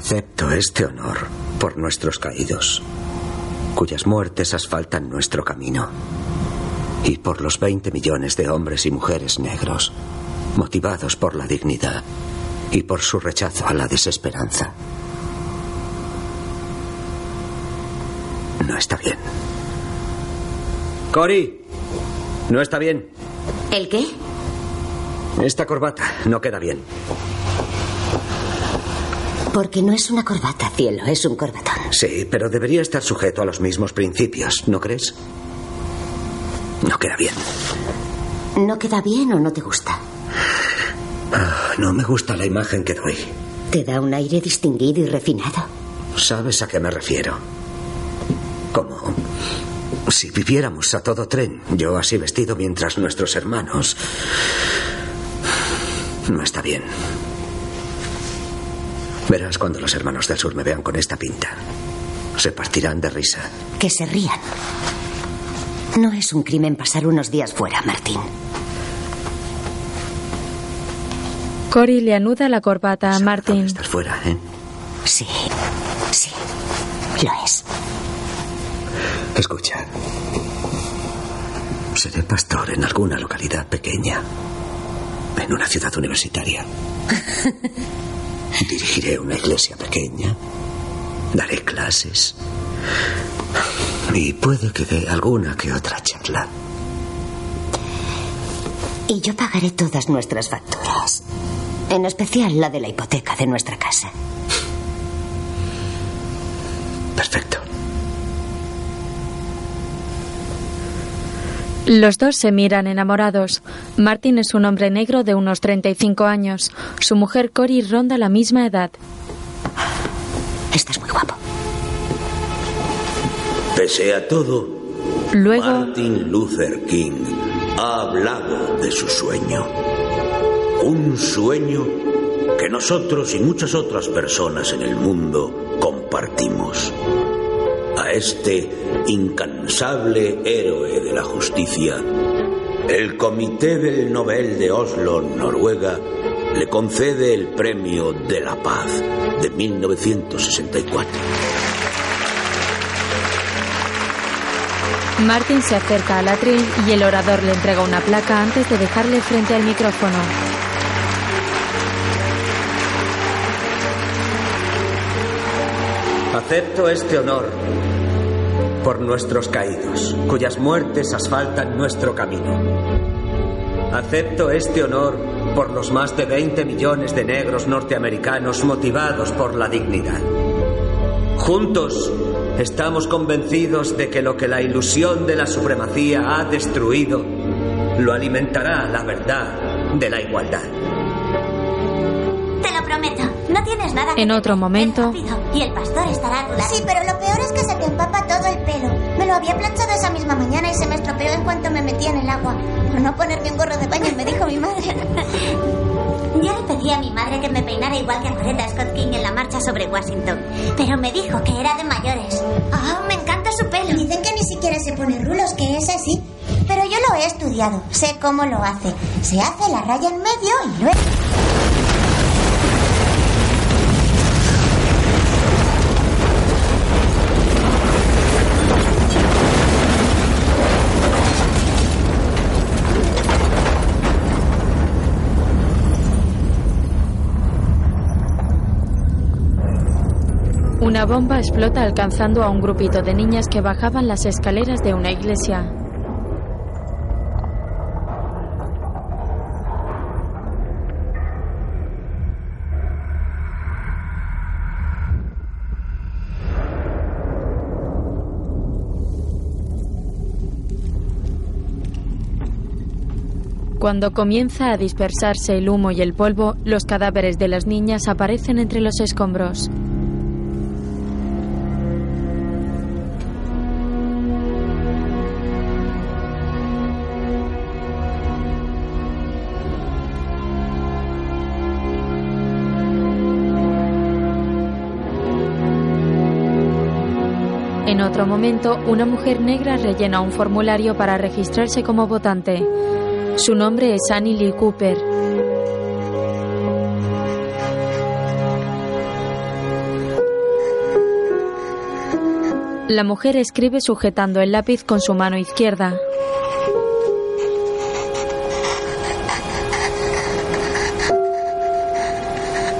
Acepto este honor por nuestros caídos, cuyas muertes asfaltan nuestro camino, y por los 20 millones de hombres y mujeres negros, motivados por la dignidad y por su rechazo a la desesperanza. No está bien. Cory, no está bien. ¿El qué? Esta corbata no queda bien. Porque no es una corbata, cielo, es un corbatón. Sí, pero debería estar sujeto a los mismos principios, ¿no crees? No queda bien. ¿No queda bien o no te gusta? Ah, no me gusta la imagen que doy. Te da un aire distinguido y refinado. ¿Sabes a qué me refiero? Como si viviéramos a todo tren, yo así vestido mientras nuestros hermanos... No está bien. Verás cuando los hermanos del sur me vean con esta pinta. Se partirán de risa. Que se rían. No es un crimen pasar unos días fuera, Martín. Cory le anuda la corbata a Martín. Estar fuera, ¿eh? Sí, sí, lo es. Escucha. Seré pastor en alguna localidad pequeña, en una ciudad universitaria. Dirigiré una iglesia pequeña, daré clases y puede que dé alguna que otra charla. Y yo pagaré todas nuestras facturas, en especial la de la hipoteca de nuestra casa. Perfecto. Los dos se miran enamorados. Martin es un hombre negro de unos 35 años. Su mujer Cory ronda la misma edad. Estás muy guapo. Pese a todo, Luego, Martin Luther King ha hablado de su sueño. Un sueño que nosotros y muchas otras personas en el mundo compartimos. A este incansable héroe de la justicia, el Comité del Nobel de Oslo, Noruega, le concede el Premio de la Paz de 1964. Martin se acerca al atril y el orador le entrega una placa antes de dejarle frente al micrófono. Acepto este honor por nuestros caídos, cuyas muertes asfaltan nuestro camino. Acepto este honor por los más de 20 millones de negros norteamericanos motivados por la dignidad. Juntos estamos convencidos de que lo que la ilusión de la supremacía ha destruido lo alimentará la verdad de la igualdad. No tienes nada En otro momento- Y el pastor estará a tu lado. Sí, pero lo peor es que se te empapa todo el pelo. Me lo había planchado esa misma mañana y se me estropeó en cuanto me metí en el agua. Por no ponerme un gorro de baño, me dijo mi madre. Yo le pedí a mi madre que me peinara igual que a Coretta Scott King en la marcha sobre Washington. Pero me dijo que era de mayores. Ah, me encanta su pelo. Dicen que ni siquiera se pone rulos, que es así. Pero yo lo he estudiado, sé cómo lo hace. Se hace la raya en medio y luego... Una bomba explota alcanzando a un grupito de niñas que bajaban las escaleras de una iglesia. Cuando comienza a dispersarse el humo y el polvo, los cadáveres de las niñas aparecen entre los escombros. momento, una mujer negra rellena un formulario para registrarse como votante. Su nombre es Annie Lee Cooper. La mujer escribe sujetando el lápiz con su mano izquierda.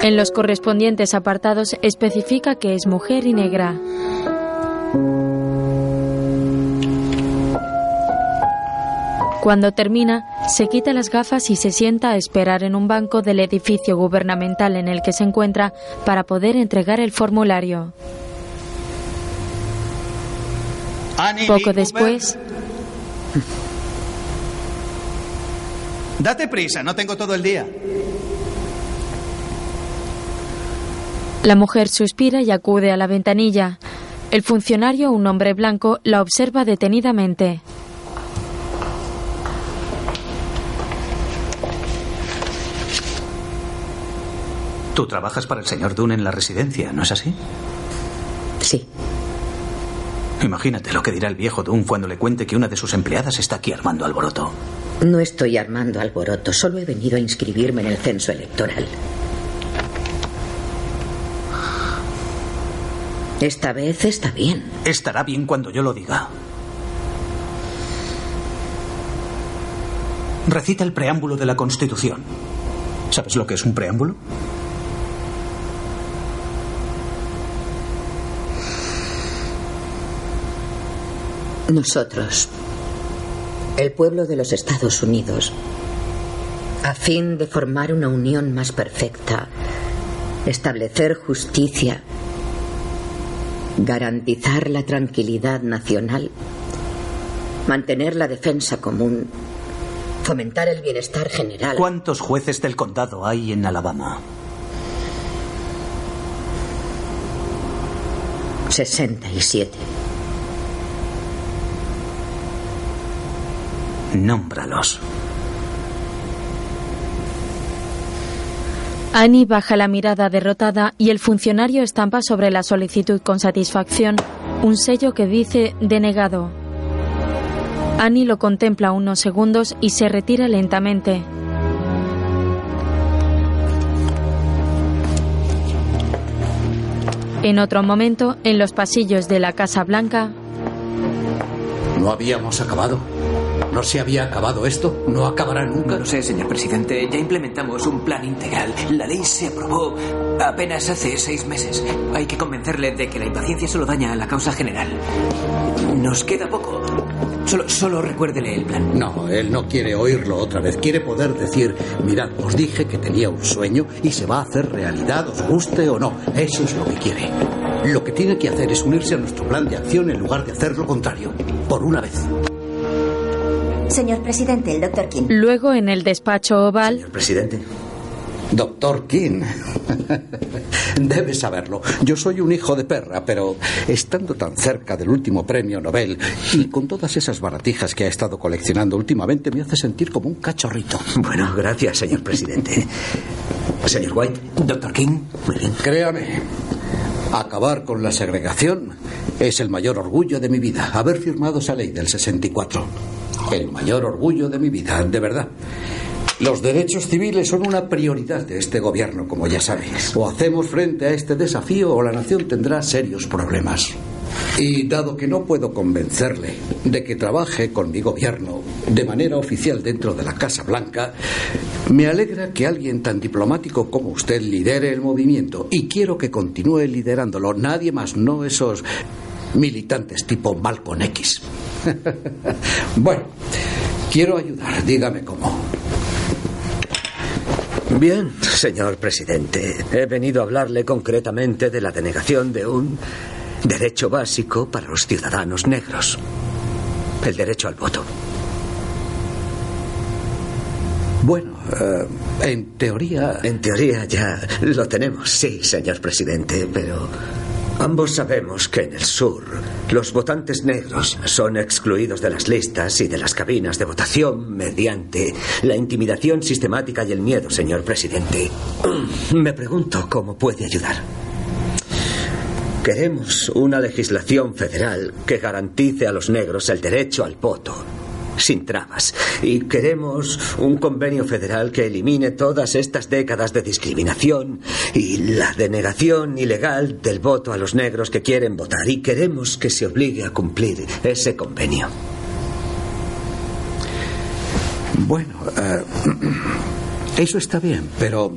En los correspondientes apartados especifica que es mujer y negra. Cuando termina, se quita las gafas y se sienta a esperar en un banco del edificio gubernamental en el que se encuentra para poder entregar el formulario. Poco después, Date prisa, no tengo todo el día. la mujer suspira y acude a la ventanilla. El funcionario, un hombre blanco, la observa detenidamente. Tú trabajas para el señor Dunn en la residencia, ¿no es así? Sí. Imagínate lo que dirá el viejo Dunn cuando le cuente que una de sus empleadas está aquí armando alboroto. No estoy armando alboroto, solo he venido a inscribirme en el censo electoral. Esta vez está bien. Estará bien cuando yo lo diga. Recita el preámbulo de la Constitución. ¿Sabes lo que es un preámbulo? Nosotros, el pueblo de los Estados Unidos, a fin de formar una unión más perfecta, establecer justicia, garantizar la tranquilidad nacional, mantener la defensa común, fomentar el bienestar general. ¿Cuántos jueces del condado hay en Alabama? 67. Nómbralos. Annie baja la mirada derrotada y el funcionario estampa sobre la solicitud con satisfacción un sello que dice denegado. Annie lo contempla unos segundos y se retira lentamente. En otro momento, en los pasillos de la Casa Blanca, ¿No habíamos acabado? ¿No se había acabado esto? ¿No acabará nunca? No lo sé, señor presidente. Ya implementamos un plan integral. La ley se aprobó apenas hace seis meses. Hay que convencerle de que la impaciencia solo daña a la causa general. Nos queda poco. Solo, solo recuérdele el plan. No, él no quiere oírlo otra vez. Quiere poder decir, mirad, os dije que tenía un sueño y se va a hacer realidad, os guste o no. Eso es lo que quiere. Lo que tiene que hacer es unirse a nuestro plan de acción en lugar de hacer lo contrario. Por una vez. Señor presidente, el doctor King. luego en el despacho oval, Presidente. Doctor King. Debe saberlo. Yo soy un hijo de perra, pero estando tan cerca del último premio Nobel y con todas esas baratijas que ha estado coleccionando últimamente me hace sentir como un cachorrito. Bueno, gracias, señor presidente. Señor White. Doctor King. Muy bien. Créame, acabar con la segregación es el mayor orgullo de mi vida. Haber firmado esa ley del 64. El mayor orgullo de mi vida, de verdad. Los derechos civiles son una prioridad de este gobierno, como ya sabéis. O hacemos frente a este desafío o la nación tendrá serios problemas. Y dado que no puedo convencerle de que trabaje con mi gobierno de manera oficial dentro de la Casa Blanca, me alegra que alguien tan diplomático como usted lidere el movimiento y quiero que continúe liderándolo. Nadie más, no esos militantes tipo Malcolm X. bueno, quiero ayudar, dígame cómo. Bien, señor presidente. He venido a hablarle concretamente de la denegación de un derecho básico para los ciudadanos negros. El derecho al voto. Bueno, eh, en teoría... En teoría ya lo tenemos, sí, señor presidente, pero ambos sabemos que en el sur los votantes negros son excluidos de las listas y de las cabinas de votación mediante la intimidación sistemática y el miedo, señor presidente. Me pregunto cómo puede ayudar. Queremos una legislación federal que garantice a los negros el derecho al voto sin trabas. Y queremos un convenio federal que elimine todas estas décadas de discriminación y la denegación ilegal del voto a los negros que quieren votar. Y queremos que se obligue a cumplir ese convenio. Bueno, eh, eso está bien, pero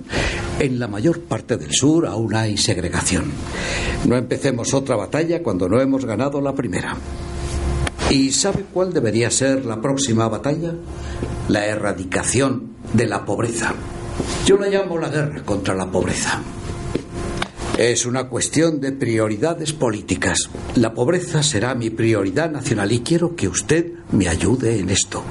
en la mayor parte del sur aún hay segregación. No empecemos otra batalla cuando no hemos ganado la primera. ¿Y sabe cuál debería ser la próxima batalla? La erradicación de la pobreza. Yo la llamo la guerra contra la pobreza. Es una cuestión de prioridades políticas. La pobreza será mi prioridad nacional y quiero que usted me ayude en esto.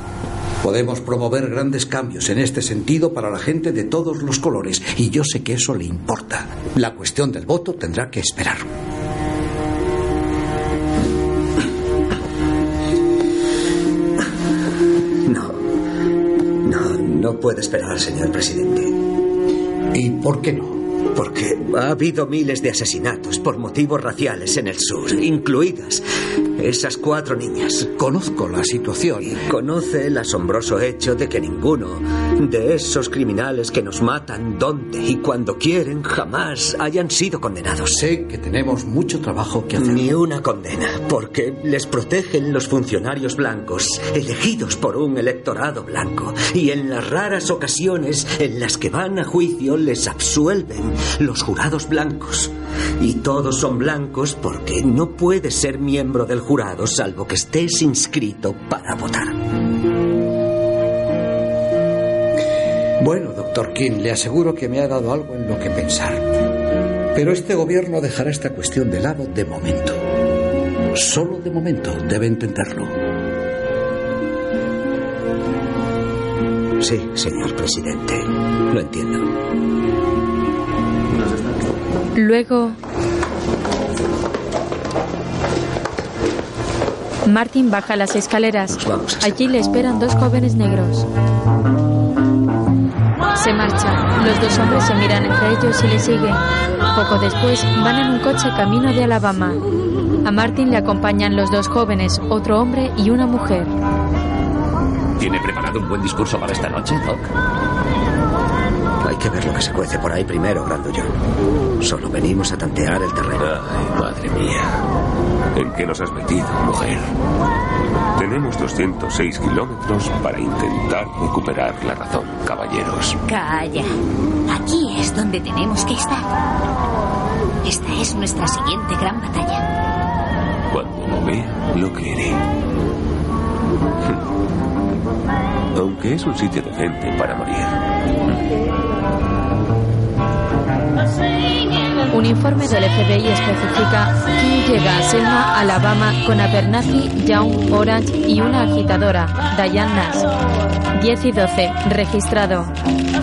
Podemos promover grandes cambios en este sentido para la gente de todos los colores y yo sé que eso le importa. La cuestión del voto tendrá que esperar. No, puede esperar, señor presidente. ¿Y por qué no? Porque ha habido miles de asesinatos por motivos raciales en el sur, incluidas esas cuatro niñas. Conozco la situación. Y conoce el asombroso hecho de que ninguno de esos criminales que nos matan donde y cuando quieren jamás hayan sido condenados. Sé que tenemos mucho trabajo que hacer. Ni una condena, porque les protegen los funcionarios blancos, elegidos por un electorado blanco. Y en las raras ocasiones en las que van a juicio les absuelven los jurados blancos. Y todos son blancos porque no puedes ser miembro del jurado salvo que estés inscrito para votar. Bueno, doctor King, le aseguro que me ha dado algo en lo que pensar. Pero este gobierno dejará esta cuestión de lado de momento. Solo de momento, debe entenderlo. Sí, señor presidente. Lo entiendo. Luego, Martin baja las escaleras. Allí le esperan dos jóvenes negros. Se marcha. Los dos hombres se miran entre ellos y le siguen. Poco después van en un coche camino de Alabama. A Martin le acompañan los dos jóvenes, otro hombre y una mujer. ¿Tiene preparado un buen discurso para esta noche, Doc? Hay que ver lo que se cuece por ahí primero, Grandullón. Solo venimos a tantear el terreno. Ay, madre mía. ¿En qué nos has metido, mujer? Tenemos 206 kilómetros para intentar recuperar la razón, caballeros. Calla. Aquí es donde tenemos que estar. Esta es nuestra siguiente gran batalla. Cuando lo vea, lo creeré. Aunque es un sitio decente para morir. Un informe del FBI especifica quién llega a Selma, Alabama, con Abernathy, Young, Orange y una agitadora, Diane Nash. 10 y 12, registrado.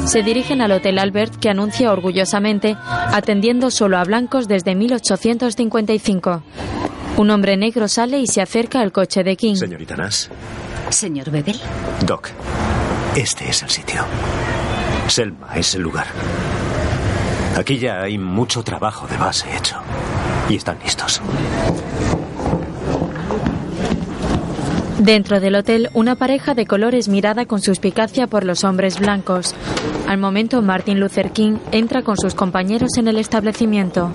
Se dirigen al Hotel Albert, que anuncia orgullosamente, atendiendo solo a blancos desde 1855. Un hombre negro sale y se acerca al coche de King. Señorita Nash. Señor Bebel. Doc, este es el sitio. Selma es el lugar. Aquí ya hay mucho trabajo de base hecho. Y están listos. Dentro del hotel, una pareja de colores mirada con suspicacia por los hombres blancos. Al momento, Martin Luther King entra con sus compañeros en el establecimiento.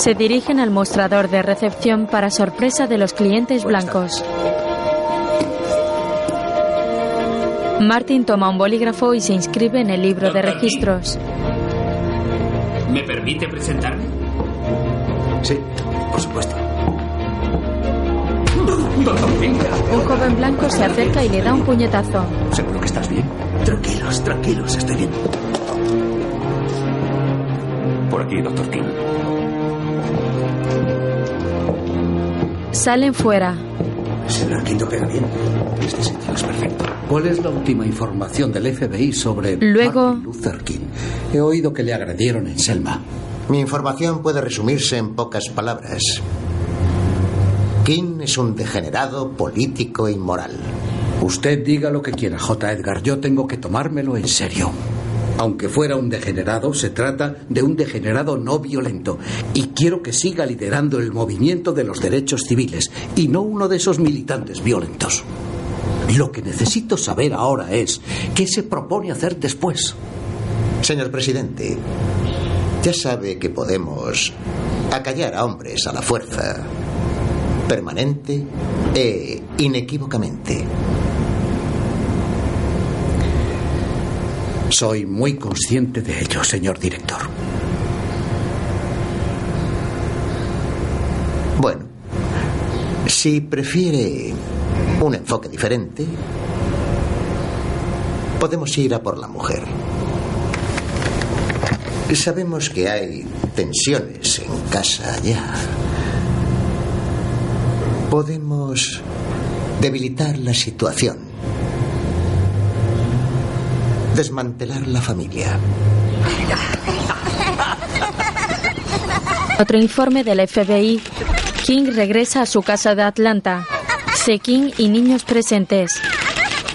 Se dirigen al mostrador de recepción para sorpresa de los clientes blancos. Martin toma un bolígrafo y se inscribe en el libro de registros. ¿Me permite presentarme? Sí, por supuesto. Un joven blanco se acerca y le da un puñetazo. ¿Seguro que estás bien? Tranquilos, tranquilos, estoy bien. Por aquí, doctor King. Salen fuera. Pega bien. Este sitio es perfecto. ¿Cuál es la última información del FBI sobre Luego- Martin Luther King? He oído que le agredieron en Selma. Mi información puede resumirse en pocas palabras. King es un degenerado político inmoral. Usted diga lo que quiera, J. Edgar. Yo tengo que tomármelo en serio. Aunque fuera un degenerado, se trata de un degenerado no violento. Y quiero que siga liderando el movimiento de los derechos civiles y no uno de esos militantes violentos. Lo que necesito saber ahora es qué se propone hacer después. Señor presidente, ya sabe que podemos acallar a hombres a la fuerza, permanente e inequívocamente. Soy muy consciente de ello, señor director. Bueno, si prefiere un enfoque diferente, podemos ir a por la mujer. Sabemos que hay tensiones en casa ya. Podemos debilitar la situación. Desmantelar la familia. Otro informe del FBI. King regresa a su casa de Atlanta. King y niños presentes.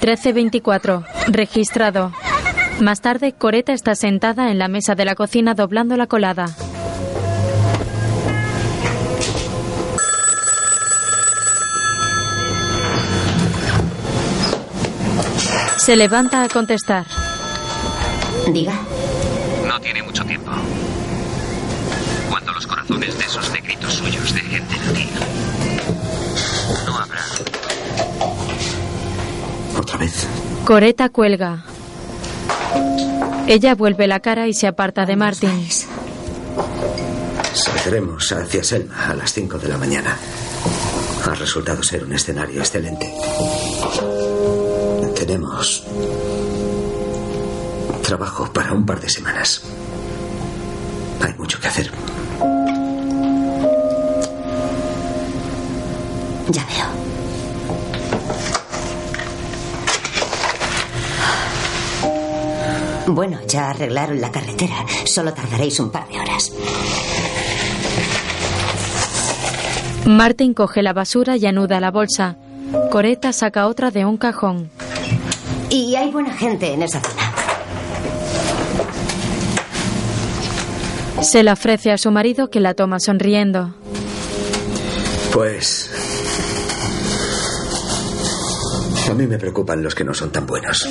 1324. Registrado. Más tarde, Coreta está sentada en la mesa de la cocina doblando la colada. Se levanta a contestar. Diga. No tiene mucho tiempo. Cuando los corazones de esos negritos suyos dejen de latir, no habrá. Otra vez. Coreta cuelga. Ella vuelve la cara y se aparta de Martin. Saldremos hacia Selma a las 5 de la mañana. Ha resultado ser un escenario excelente. Tenemos trabajo para un par de semanas. Hay mucho que hacer. Ya veo. Bueno, ya arreglaron la carretera. Solo tardaréis un par de horas. Martin coge la basura y anuda la bolsa. Coreta saca otra de un cajón. Y hay buena gente en esa zona. Se la ofrece a su marido que la toma sonriendo. Pues... A mí me preocupan los que no son tan buenos.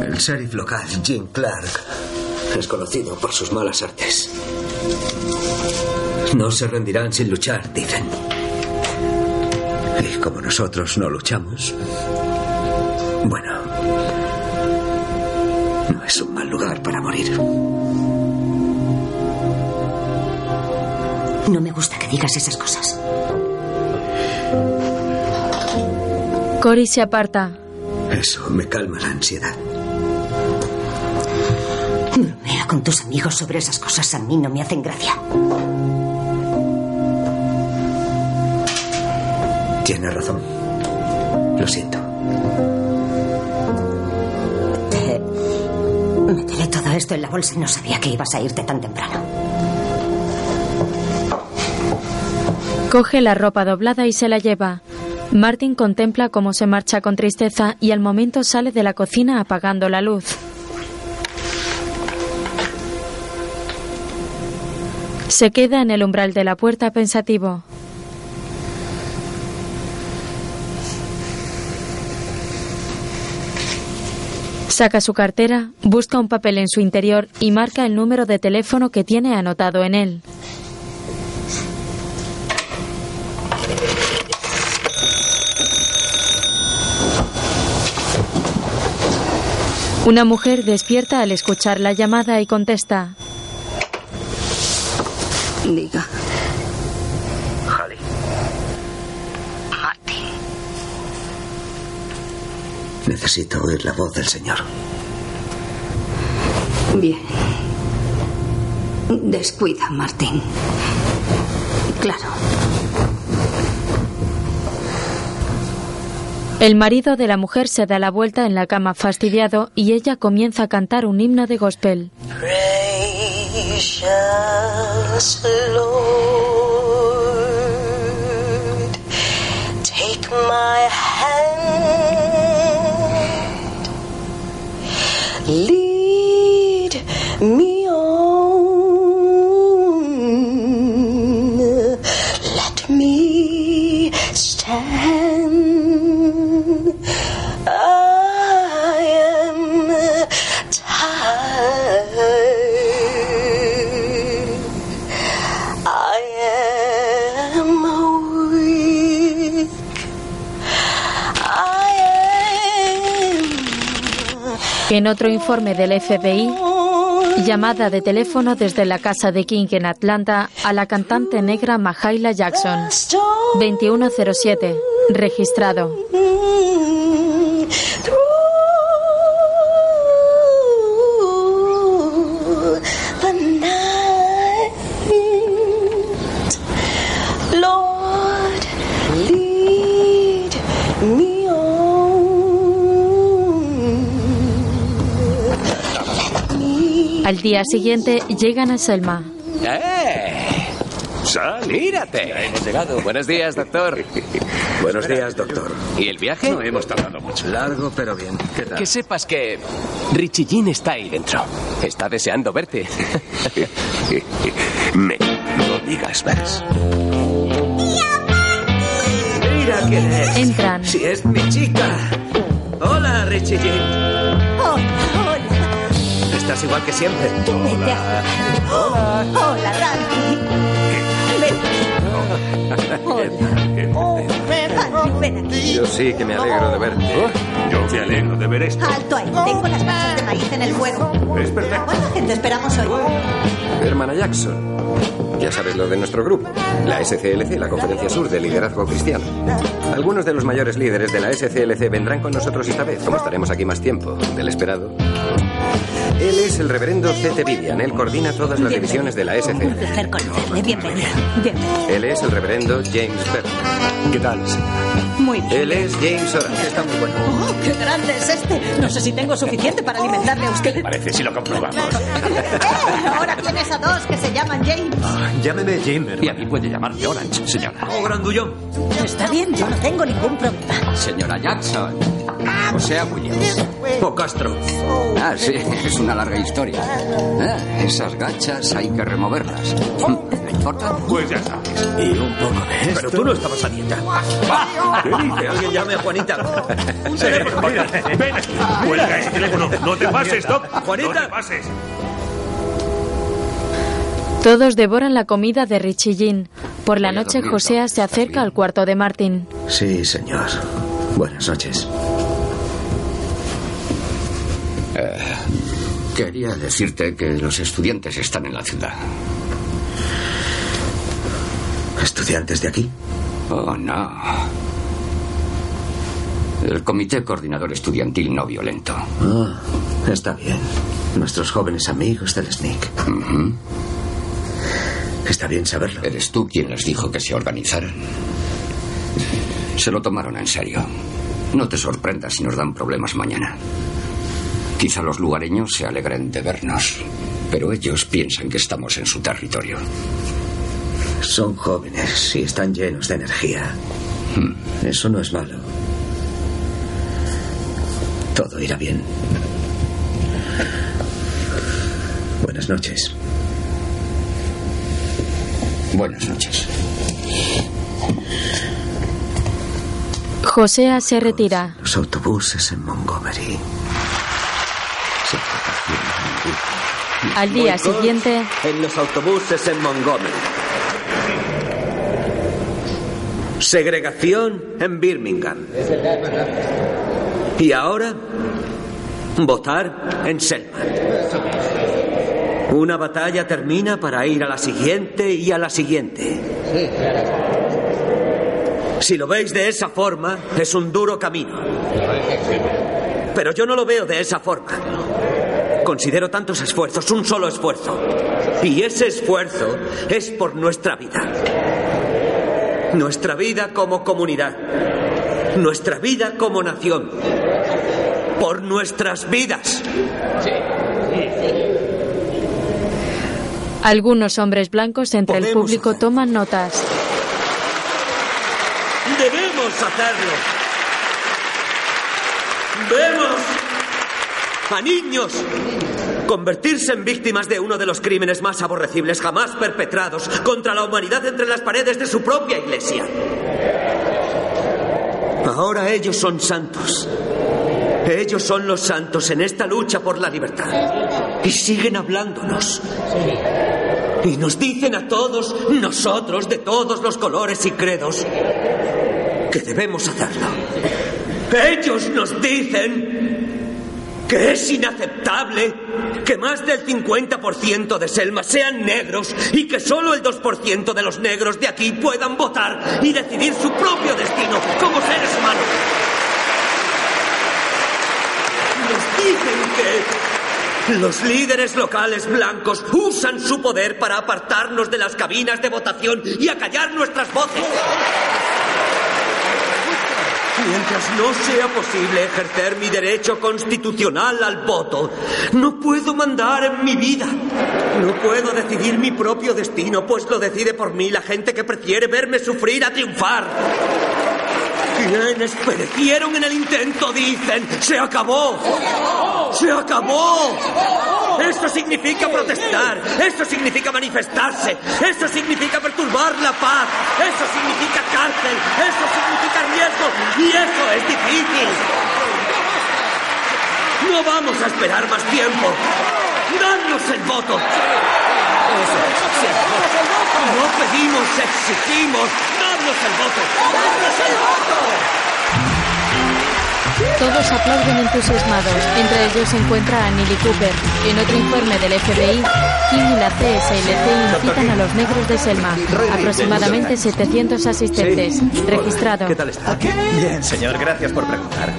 El sheriff local, Jim Clark, es conocido por sus malas artes. No se rendirán sin luchar, dicen. Y como nosotros no luchamos, morir. No me gusta que digas esas cosas. Cory se aparta. Eso me calma la ansiedad. Bromea con tus amigos sobre esas cosas. A mí no me hacen gracia. Tiene razón. Lo siento. Esto en la bolsa y no sabía que ibas a irte tan temprano. Coge la ropa doblada y se la lleva. Martin contempla cómo se marcha con tristeza y al momento sale de la cocina apagando la luz. Se queda en el umbral de la puerta pensativo. Saca su cartera, busca un papel en su interior y marca el número de teléfono que tiene anotado en él. Una mujer despierta al escuchar la llamada y contesta. Diga. Holly. Martin. Necesito oír la voz del Señor. Bien. Descuida, Martín. Claro. El marido de la mujer se da la vuelta en la cama fastidiado y ella comienza a cantar un himno de gospel. Gracious Lord, take my hand Lead me. En otro informe del FBI, llamada de teléfono desde la casa de King en Atlanta a la cantante negra Mahaila Jackson. 2107. Registrado. Día siguiente llegan a Selma. ¡Eh! ¡Sal! ¡Mírate! Ya hemos llegado. Buenos días, doctor. Buenos días, doctor. ¿Y el viaje? No hemos tardado mucho. Largo, pero bien. ¿Qué tal? Que sepas que Richie Jean está ahí dentro. Está deseando verte. Me, no digas más. Mira quién es. Entran. Si es mi chica. Hola, Richie Jean. Hola, hola. Estás igual que siempre. Vete a jugar. Hola, Randy. Hola. Oh, Randy, ven aquí. Yo sí que me alegro de verte. Yo me alegro de ver esto. Alto ahí. Tengo las manchas de maíz en el fuego. Es perfecto. ¿Cuánta gente esperamos hoy? Hermana Jackson. Ya sabes lo de nuestro grupo, la SCLC, la Conferencia Sur de Liderazgo Cristiano. Algunos de los mayores líderes de la SCLC vendrán con nosotros esta vez, como estaremos aquí más tiempo del esperado. Él es el reverendo C.T. Vivian. Él coordina todas las divisiones de la Un SCLC. placer conocerle. Bienvenido. Bienvenido. Él es el reverendo James Bell. ¿Qué tal, Muy bien. Él es James Orange. Está muy bueno. Oh, qué grande es este. No sé si tengo suficiente para alimentarle a usted. Parece si lo comprobamos. Ahora tienes a dos que se llaman James. Llámeme Jim, Y a mí puede llamarme Orange, señora. Oh, grandullón. Está bien, yo no tengo ningún problema. Señora Jackson. O sea, Williams. O Castro. Ah, sí, es una larga historia. Ah, esas gachas hay que removerlas. ¿Le importa? Pues ya sabes. Y un poco de Pero tú no estabas a dieta. ¿Qué dice? Alguien llame a Juanita. Un teléfono. Mira, ven aquí. Cuelga ese teléfono. No te pases, Doc. Juanita. No te pases. Todos devoran la comida de Richie Jean. Por la noche, Doc. se acerca al cuarto de Martin. Sí, señor. Buenas noches. Eh, quería decirte que los estudiantes están en la ciudad. ¿Estudiantes de aquí? Oh, no. El Comité Coordinador Estudiantil No Violento. Ah, está bien. Nuestros jóvenes amigos del SNIC. Está bien saberlo. ¿Eres tú quien les dijo que se organizaran? Se lo tomaron en serio. No te sorprendas si nos dan problemas mañana. Quizá los lugareños se alegren de vernos, pero ellos piensan que estamos en su territorio. Son jóvenes y están llenos de energía. Hmm. Eso no es malo. Todo irá bien. Buenas noches. Buenas noches. Josea se retira. Los autobuses en Montgomery. Al día siguiente, En los autobuses en Montgomery. Segregación en Birmingham. Y ahora, votar en Selma. Una batalla termina para ir a la siguiente y a la siguiente. Si lo veis de esa forma, es un duro camino. Pero yo no lo veo de esa forma. Considero tantos esfuerzos un solo esfuerzo. Y ese esfuerzo es por nuestra vida. Nuestra vida como comunidad. Nuestra vida como nación. Por nuestras vidas. algunos hombres blancos entre el público toman notas. Debemos hacerlo. Vemos a niños convertirse en víctimas de uno de los crímenes más aborrecibles jamás perpetrados contra la humanidad entre las paredes de su propia iglesia. Ahora ellos son santos. Ellos son los santos en esta lucha por la libertad. Y siguen hablándonos. Y nos dicen a todos, nosotros de todos los colores y credos, que debemos hacerlo. Ellos nos dicen que es inaceptable que más del 50% de Selma sean negros y que solo el 2% de los negros de aquí puedan votar y decidir su propio destino como seres humanos. Nos dicen que los líderes locales blancos usan su poder para apartarnos de las cabinas de votación y acallar nuestras voces. Mientras no sea posible ejercer mi derecho constitucional al voto, no puedo mandar en mi vida. No puedo decidir mi propio destino, pues lo decide por mí la gente que prefiere verme sufrir a triunfar. Quienes perecieron en el intento dicen, se acabó. Se acabó. Esto significa protestar, eso significa manifestarse, eso significa perturbar la paz, eso significa cárcel, eso significa riesgo y eso es difícil. No vamos a esperar más tiempo. Danos el voto. No pedimos, exigimos. Danos el voto. Danos el voto. Todos aplauden entusiasmados. Entre ellos se encuentra Lee Cooper. En otro informe del FBI, Kim y la CSLC incitan a los negros de Selma. Aproximadamente 700 asistentes. Registrado. ¿Qué tal está? Bien, señor, gracias por preguntar.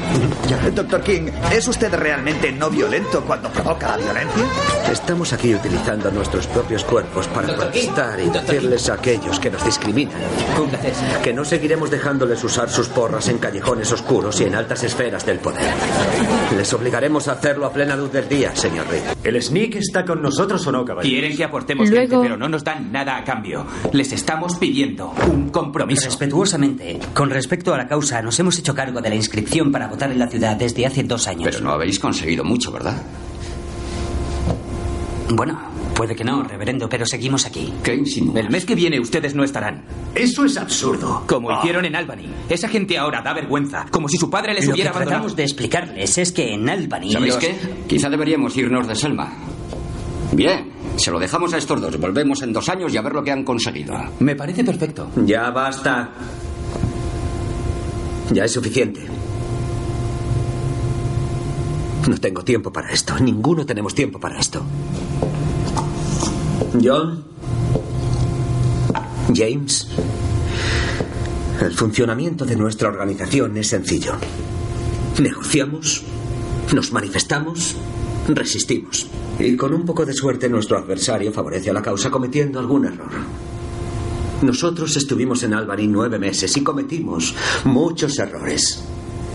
Doctor King, ¿es usted realmente no violento cuando provoca la violencia? Estamos aquí utilizando nuestros propios cuerpos para protestar y decirles a aquellos que nos discriminan que no seguiremos dejándoles usar sus porras en callejones oscuros y en altas esferas del poder. Les obligaremos a hacerlo a plena luz del día, señor Rick. ¿El Sneak está con nosotros o no, caballero? Quieren que aportemos Luego- gente, pero no nos dan nada a cambio. Les estamos pidiendo un compromiso. Respetuosamente, con respecto a la causa, nos hemos hecho cargo de la inscripción para votar en la ciudad desde hace dos años. Pero no habéis conseguido mucho, ¿verdad? Bueno, puede que no, reverendo, pero seguimos aquí. ¿Qué insinúas? El mes que viene ustedes no estarán. Eso es absurdo. Como Ah. hicieron en Albany. Esa gente ahora da vergüenza. Como si su padre les Lo que hubiera abandonado. tratamos de explicarles es que en Albany ¿Sabéis los- qué? Quizá deberíamos irnos de Selma. Bien, se lo dejamos a estos dos. Volvemos en dos años y a ver lo que han conseguido. Me parece perfecto. Ya basta. Ya es suficiente. No tengo tiempo para esto. Ninguno tenemos tiempo para esto. John. James. El funcionamiento de nuestra organización es sencillo. Negociamos, nos manifestamos, resistimos. Y con un poco de suerte nuestro adversario favorece a la causa cometiendo algún error. Nosotros estuvimos en Albany nueve meses y cometimos muchos errores.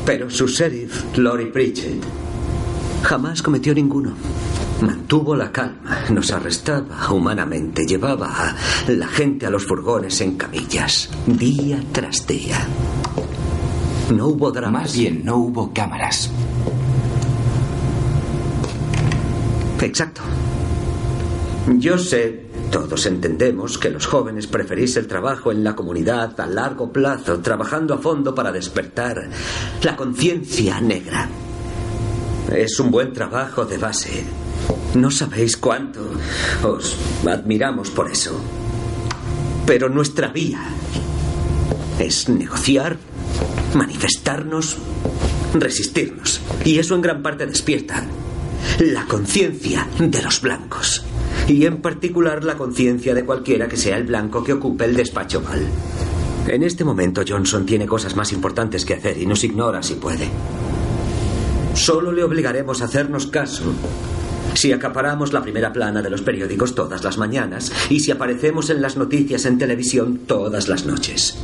Pero su sheriff, Lori Pritchett, jamás cometió ninguno. Mantuvo la calma, nos arrestaba humanamente, llevaba a la gente a los furgones en camillas, día tras día. No hubo dramas. Más bien, no hubo cámaras. Exacto. Yo sé, todos entendemos que los jóvenes preferís el trabajo en la comunidad a largo plazo, trabajando a fondo para despertar la conciencia negra. Es un buen trabajo de base. No sabéis cuánto os admiramos por eso. Pero nuestra vía es negociar, manifestarnos, resistirnos. Y eso en gran parte despierta la conciencia de los blancos. Y en particular la conciencia de cualquiera que sea el blanco que ocupe el despacho mal. En este momento Johnson tiene cosas más importantes que hacer y nos ignora si puede. Solo le obligaremos a hacernos caso si acaparamos la primera plana de los periódicos todas las mañanas y si aparecemos en las noticias en televisión todas las noches.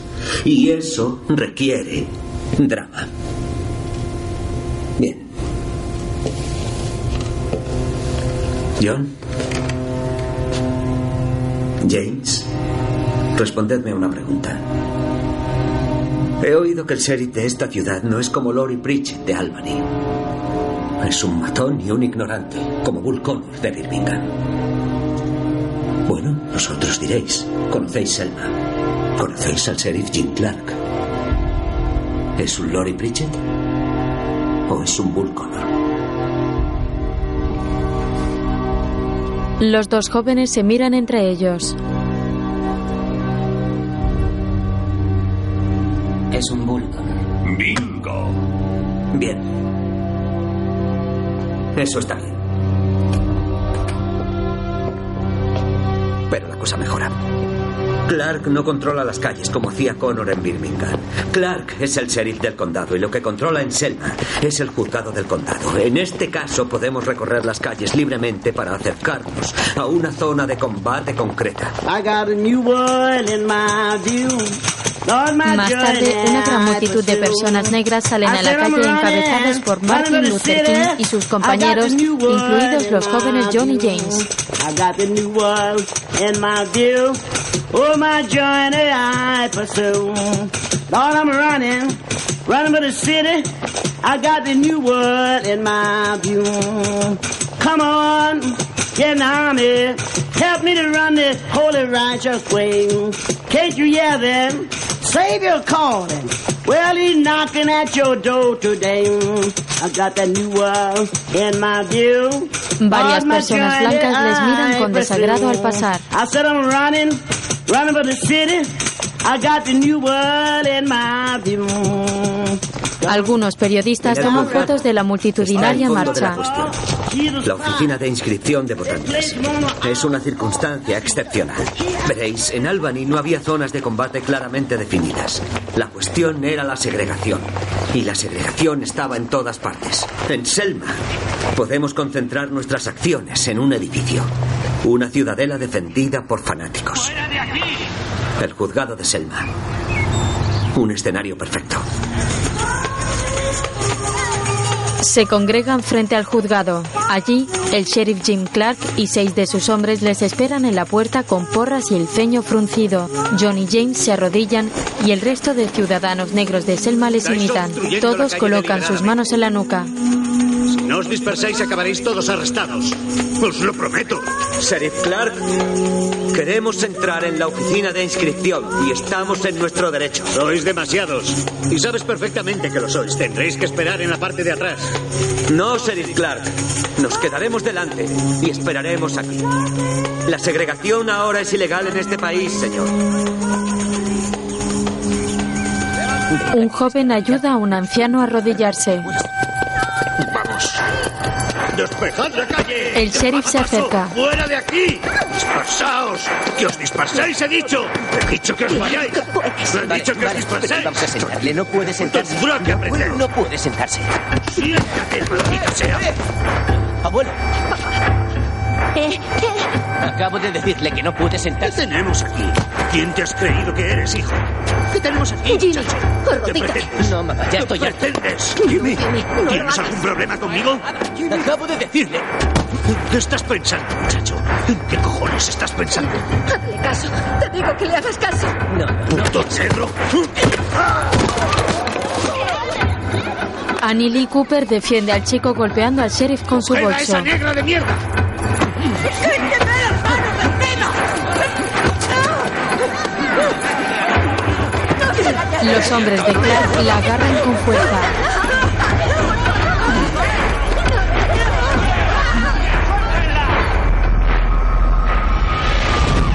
Y eso requiere drama. Bien. John. James. Respondedme una pregunta. He oído que el sheriff de esta ciudad no es como Lori Pritchett de Albany. Es un matón y un ignorante, como Bull Connor de Birmingham. Bueno, vosotros diréis, conocéis Selma. ¿Conocéis al sheriff Jim Clark? ¿Es un Lori Pritchett? ¿O es un Bull Connor? Los dos jóvenes se miran entre ellos. Es un vulcan. Bingo. Bien. Eso está bien. Pero la cosa mejora. Clark no controla las calles como hacía Connor en Birmingham. Clark es el sheriff del condado y lo que controla en Selma es el juzgado del condado. En este caso podemos recorrer las calles libremente para acercarnos a una zona de combate concreta. I got a new world in my view. Más tarde, una gran multitud de personas negras salen a la calle encabezadas por Martin Luther King y sus compañeros, incluidos los jóvenes John y James. I got the new world in my view. Oh, my journey I pursue. Lord, I'm running, running for the city. I got the new world in my view. Come on, get an army. Help me to run the holy righteous way. Can't you hear them? Savior calling. Well, he's knocking at your door today. I got that new world in my view. Varias personas blancas les miran con desagrado al pasar. I said I'm running, running for the city. I got the new world in my view. Algunos periodistas toman fotos de la multitudinaria la marcha. cuestión. La oficina de inscripción de votantes. Es una circunstancia excepcional. Veréis, en Albany no había zonas de combate claramente definidas. La cuestión era la segregación. Y la segregación estaba en todas partes. En Selma podemos concentrar nuestras acciones en un edificio. Una ciudadela defendida por fanáticos. El juzgado de Selma. Un escenario perfecto. Se congregan frente al juzgado. Allí, el sheriff Jim Clark y seis de sus hombres les esperan en la puerta con porras y el ceño fruncido. John y James se arrodillan y el resto de ciudadanos negros de Selma les imitan. Todos colocan sus manos en la nuca. Si no os dispersáis, acabaréis todos arrestados. Os lo prometo. Sheriff Clark, queremos entrar en la oficina de inscripción y estamos en nuestro derecho. Sois demasiados. Y sabes perfectamente que lo sois. Tendréis que esperar en la parte de atrás. No, Sheriff Clark. Nos quedaremos delante y esperaremos aquí. La segregación ahora es ilegal en este país, señor. Un joven ayuda a un anciano a arrodillarse. ¡Despejad la calle! El sheriff se acerca. ¡Fuera de aquí! ¡Dispersaos! ¡Que os disperséis, he dicho! ¡He dicho que os vayáis! ¡He dicho que os disperséis! Vamos a sentarle, no puede sentarse. Aprender. No puede sentarse. Siéntate, maldita sea. Abuelo, Eh, eh, acabo de decirle que no puede ¿Qué sentarse. tenemos aquí? ¿Quién te has creído que eres, hijo? ¿Qué tenemos aquí, Jimmy, muchacho? ¿Qué arrodíllate. pretendes? No, mamá, ya ¿Qué estoy harto. pretendes? Jimmy, no ¿tienes algún problema conmigo? Acabo de decirle. ¿Qué estás pensando, muchacho? ¿En qué cojones estás pensando? hazle caso. Te digo que le hagas caso. No, no, ¡Puto cerdo! Annie Lee Cooper defiende al chico golpeando al sheriff con su ¡Fuera bolso. esa negra de mierda! Los hombres de Clark la agarran con fuerza.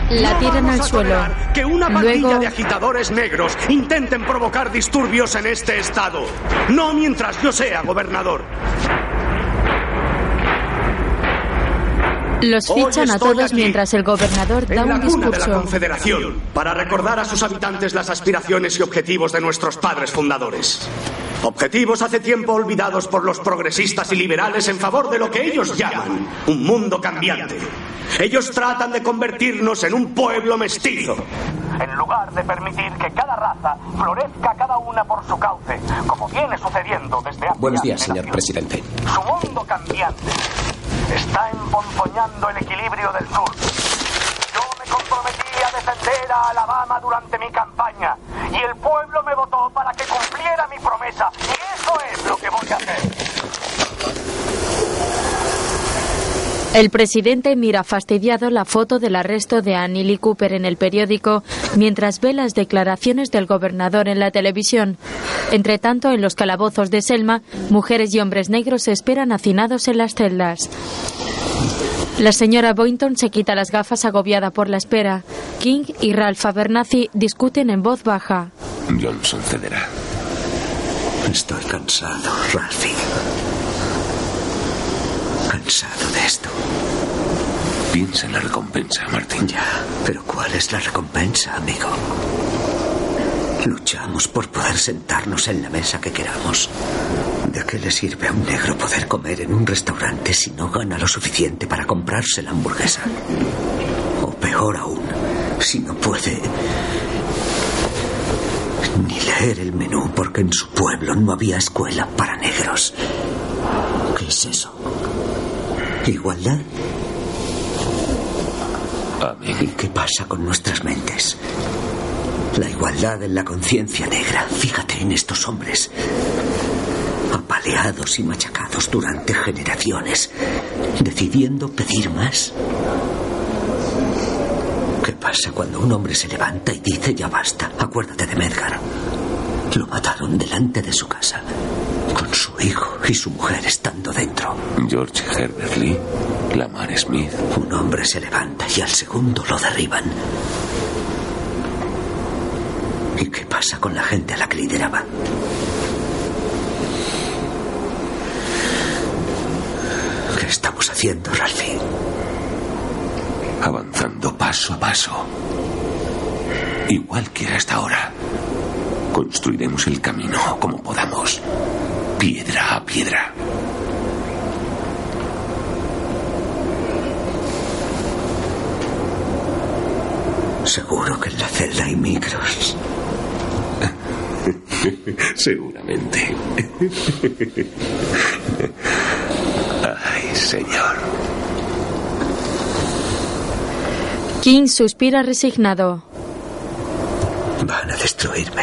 La tiran al suelo. Que una pandilla Luego- de agitadores negros intenten provocar disturbios en este estado. No mientras yo sea gobernador. Los fichan a todos aquí, mientras el gobernador da En la un cuna de la discurso. Confederación, para recordar a sus habitantes las aspiraciones y objetivos de nuestros padres fundadores. Objetivos hace tiempo olvidados por los progresistas y liberales en favor de lo que ellos llaman un mundo cambiante. Ellos tratan de convertirnos en un pueblo mestizo. En lugar de permitir que cada raza florezca cada una por su cauce, como viene sucediendo desde hace Buenos días, señor presidente. Su mundo cambiante está emponzoñando el equilibrio del sur. Yo me comprometí a defender a Alabama durante mi campaña y el pueblo me votó para que cumpliera mi promesa y eso es lo que voy a hacer. El presidente mira fastidiado la foto del arresto de Annie Lee Cooper en el periódico mientras ve las declaraciones del gobernador en la televisión. Entre tanto, en los calabozos de Selma, mujeres y hombres negros esperan hacinados en las celdas. La señora Boynton se quita las gafas agobiada por la espera. King y Ralph Abernathy discuten en voz baja. Johnson cederá. Estoy cansado, Ralphie. cansado de esto. Piensa en la recompensa, Martín. Ya, pero ¿cuál es la recompensa, amigo? Luchamos por poder sentarnos en la mesa que queramos. ¿De qué le sirve a un negro poder comer en un restaurante si no gana lo suficiente para comprarse la hamburguesa? O peor aún, si no puede ni leer el menú porque en su pueblo no había escuela para negros. ¿Qué es eso? ¿Igualdad? ¿Y qué pasa con nuestras mentes? La igualdad en la conciencia negra. Fíjate en estos hombres. Apaleados y machacados durante generaciones. Decidiendo pedir más. ¿Qué pasa cuando un hombre se levanta y dice ya basta? Acuérdate de Medgar. Lo mataron delante de su casa. Con su hijo y su mujer estando dentro. George Herbert Lee, Lamar Smith. Un hombre se levanta y al segundo lo derriban. ¿Y qué pasa con la gente a la que lideraba? ¿Qué estamos haciendo, Ralphie? Avanzando paso a paso. Igual que hasta ahora. Construiremos el camino como podamos. Piedra a piedra. Seguro que en la celda hay micros. Seguramente. Ay, señor. King suspira resignado. Van a destruirme.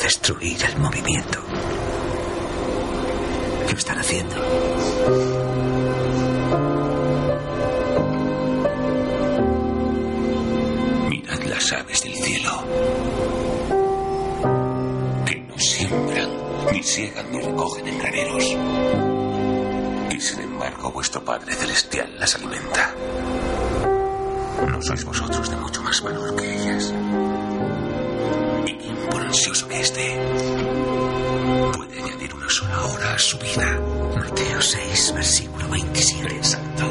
Destruir el movimiento. ¿Qué están haciendo? Mirad las aves del cielo. Que no siembran, ni siegan, ni recogen en graneros. Y sin embargo vuestro Padre Celestial las alimenta. ¿No sois vosotros de mucho más valor que ellas? ¿Y quién, por ansioso que esté, puede añadir una sola hora a su vida? Mateo 6, versículo 27. Exacto.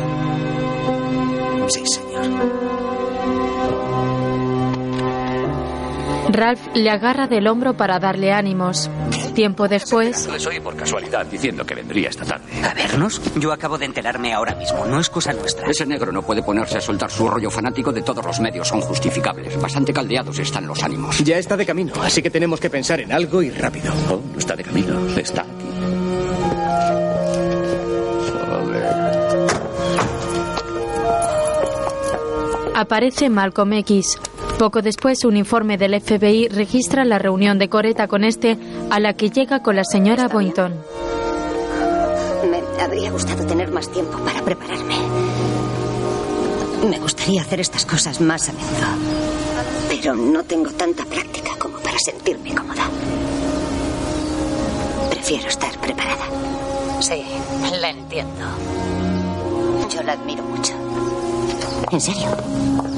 Sí, señor. Ralph le agarra del hombro para darle ánimos. Tiempo después, Les oí por casualidad diciendo que vendría esta tarde. ¿A vernos? Yo acabo de enterarme ahora mismo. No es cosa nuestra. Ese negro no puede ponerse a soltar su rollo fanático de todos los medios son justificables. Bastante caldeados están los ánimos. Ya está de camino, así que tenemos que pensar en algo y rápido. Oh, no está de camino, está aquí. aparece Malcolm X. Poco después, un informe del FBI registra la reunión de Coreta con este, a la que llega con la señora Boynton. Me habría gustado tener más tiempo para prepararme. Me gustaría hacer estas cosas más a menudo. Pero no tengo tanta práctica como para sentirme cómoda. Prefiero estar preparada. Sí, la entiendo. Yo la admiro mucho. En serio.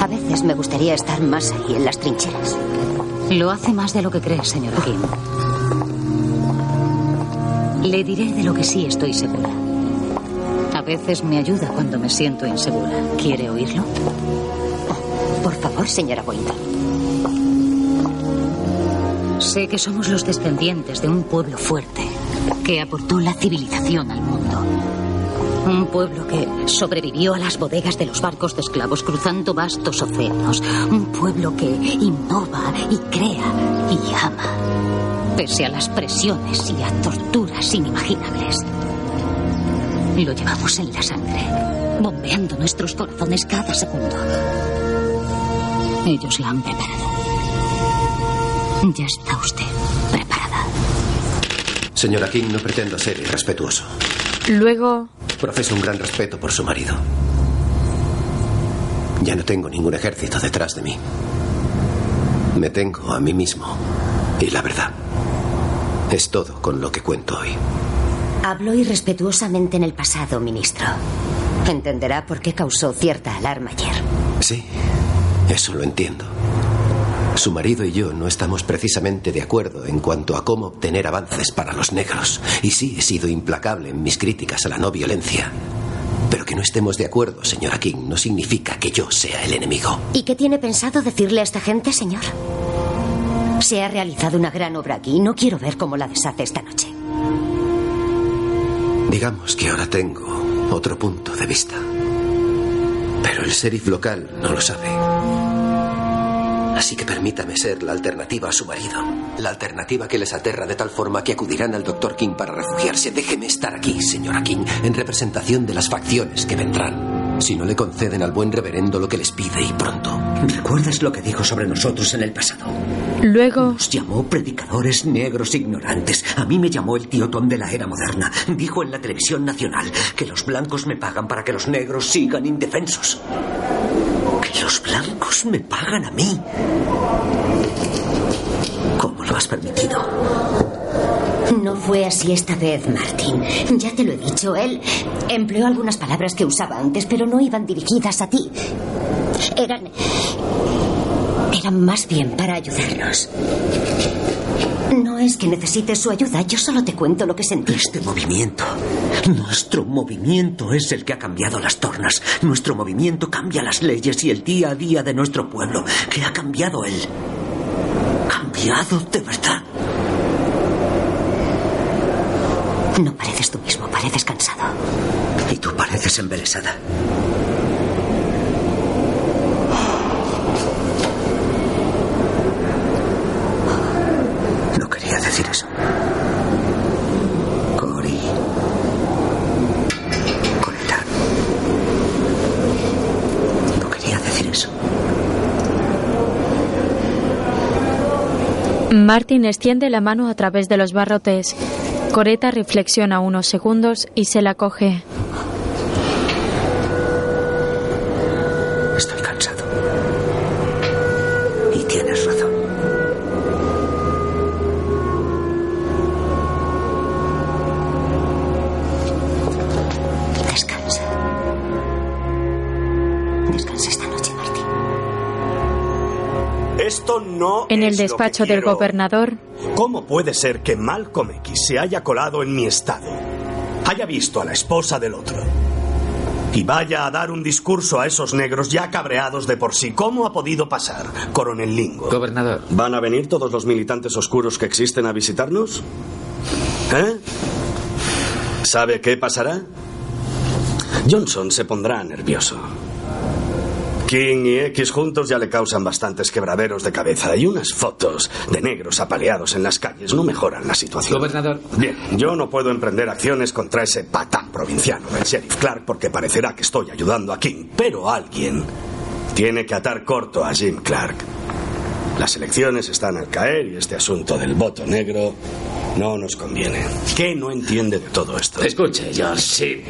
A veces me gustaría estar más ahí en las trincheras. Lo hace más de lo que cree, señora Kim. Le diré de lo que sí estoy segura. A veces me ayuda cuando me siento insegura. ¿Quiere oírlo? Por favor, señora Boynton. Sé que somos los descendientes de un pueblo fuerte que aportó la civilización al mundo. Un pueblo que sobrevivió a las bodegas de los barcos de esclavos cruzando vastos océanos. Un pueblo que innova y crea y ama, pese a las presiones y a torturas inimaginables. Lo llevamos en la sangre, bombeando nuestros corazones cada segundo. Ellos la han preparado. Ya está usted preparada. Señora King, no pretendo ser irrespetuoso. Luego, Profeso un gran respeto por su marido. Ya no tengo ningún ejército detrás de mí. Me tengo a mí mismo. Y la verdad, es todo con lo que cuento hoy. Habló irrespetuosamente en el pasado, ministro. Entenderá por qué causó cierta alarma ayer. Sí, eso lo entiendo. Su marido y yo no estamos precisamente de acuerdo en cuanto a cómo obtener avances para los negros. Y sí, he sido implacable en mis críticas a la no violencia. Pero que no estemos de acuerdo, señora King, no significa que yo sea el enemigo. ¿Y qué tiene pensado decirle a esta gente, señor? Se ha realizado una gran obra aquí y no quiero ver cómo la deshace esta noche. Digamos que ahora tengo otro punto de vista. Pero el sheriff local no lo sabe. Así que permítame ser la alternativa a su marido. La alternativa que les aterra de tal forma que acudirán al Dr. King para refugiarse. Déjeme estar aquí, señora King, en representación de las facciones que vendrán. Si no le conceden al buen reverendo lo que les pide y pronto. ¿Recuerdas lo que dijo sobre nosotros en el pasado? Luego, Nos llamó predicadores negros ignorantes. A mí me llamó el tío Tom de la era moderna. Dijo en la televisión nacional que los blancos me pagan para que los negros sigan indefensos. Los blancos me pagan a mí. ¿Cómo lo has permitido? No fue así esta vez, Martin. Ya te lo he dicho, él empleó algunas palabras que usaba antes, pero no iban dirigidas a ti. Eran. eran más bien para ayudarnos. No es que necesites su ayuda, yo solo te cuento lo que sentí. Este movimiento, nuestro movimiento es el que ha cambiado las tornas. Nuestro movimiento cambia las leyes y el día a día de nuestro pueblo. ¿Qué ha cambiado él? ¿Cambiado de verdad? No pareces tú mismo, pareces cansado. Y tú pareces embelesada. No quería decir eso. Cory. Coreta. No quería decir eso. Martin extiende la mano a través de los barrotes. Coreta reflexiona unos segundos y se la coge. En el despacho del quiero. gobernador, ¿Cómo puede ser que Malcolm X se haya colado en mi estado, haya visto a la esposa del otro y vaya a dar un discurso a esos negros ya cabreados de por sí? ¿Cómo ha podido pasar, coronel Lingo? Gobernador. ¿Van a venir todos los militantes oscuros que existen a visitarnos? ¿Eh? ¿Sabe qué pasará? Johnson se pondrá nervioso. King y X juntos ya le causan bastantes quebraderos de cabeza y unas fotos de negros apaleados en las calles no mejoran la situación. Gobernador. Bien, yo no puedo emprender acciones contra ese patán provinciano del sheriff Clark porque parecerá que estoy ayudando a King, pero alguien tiene que atar corto a Jim Clark. Las elecciones están al caer y este asunto del voto negro no nos conviene. ¿Qué no entiende de todo esto? Escuche, George, si,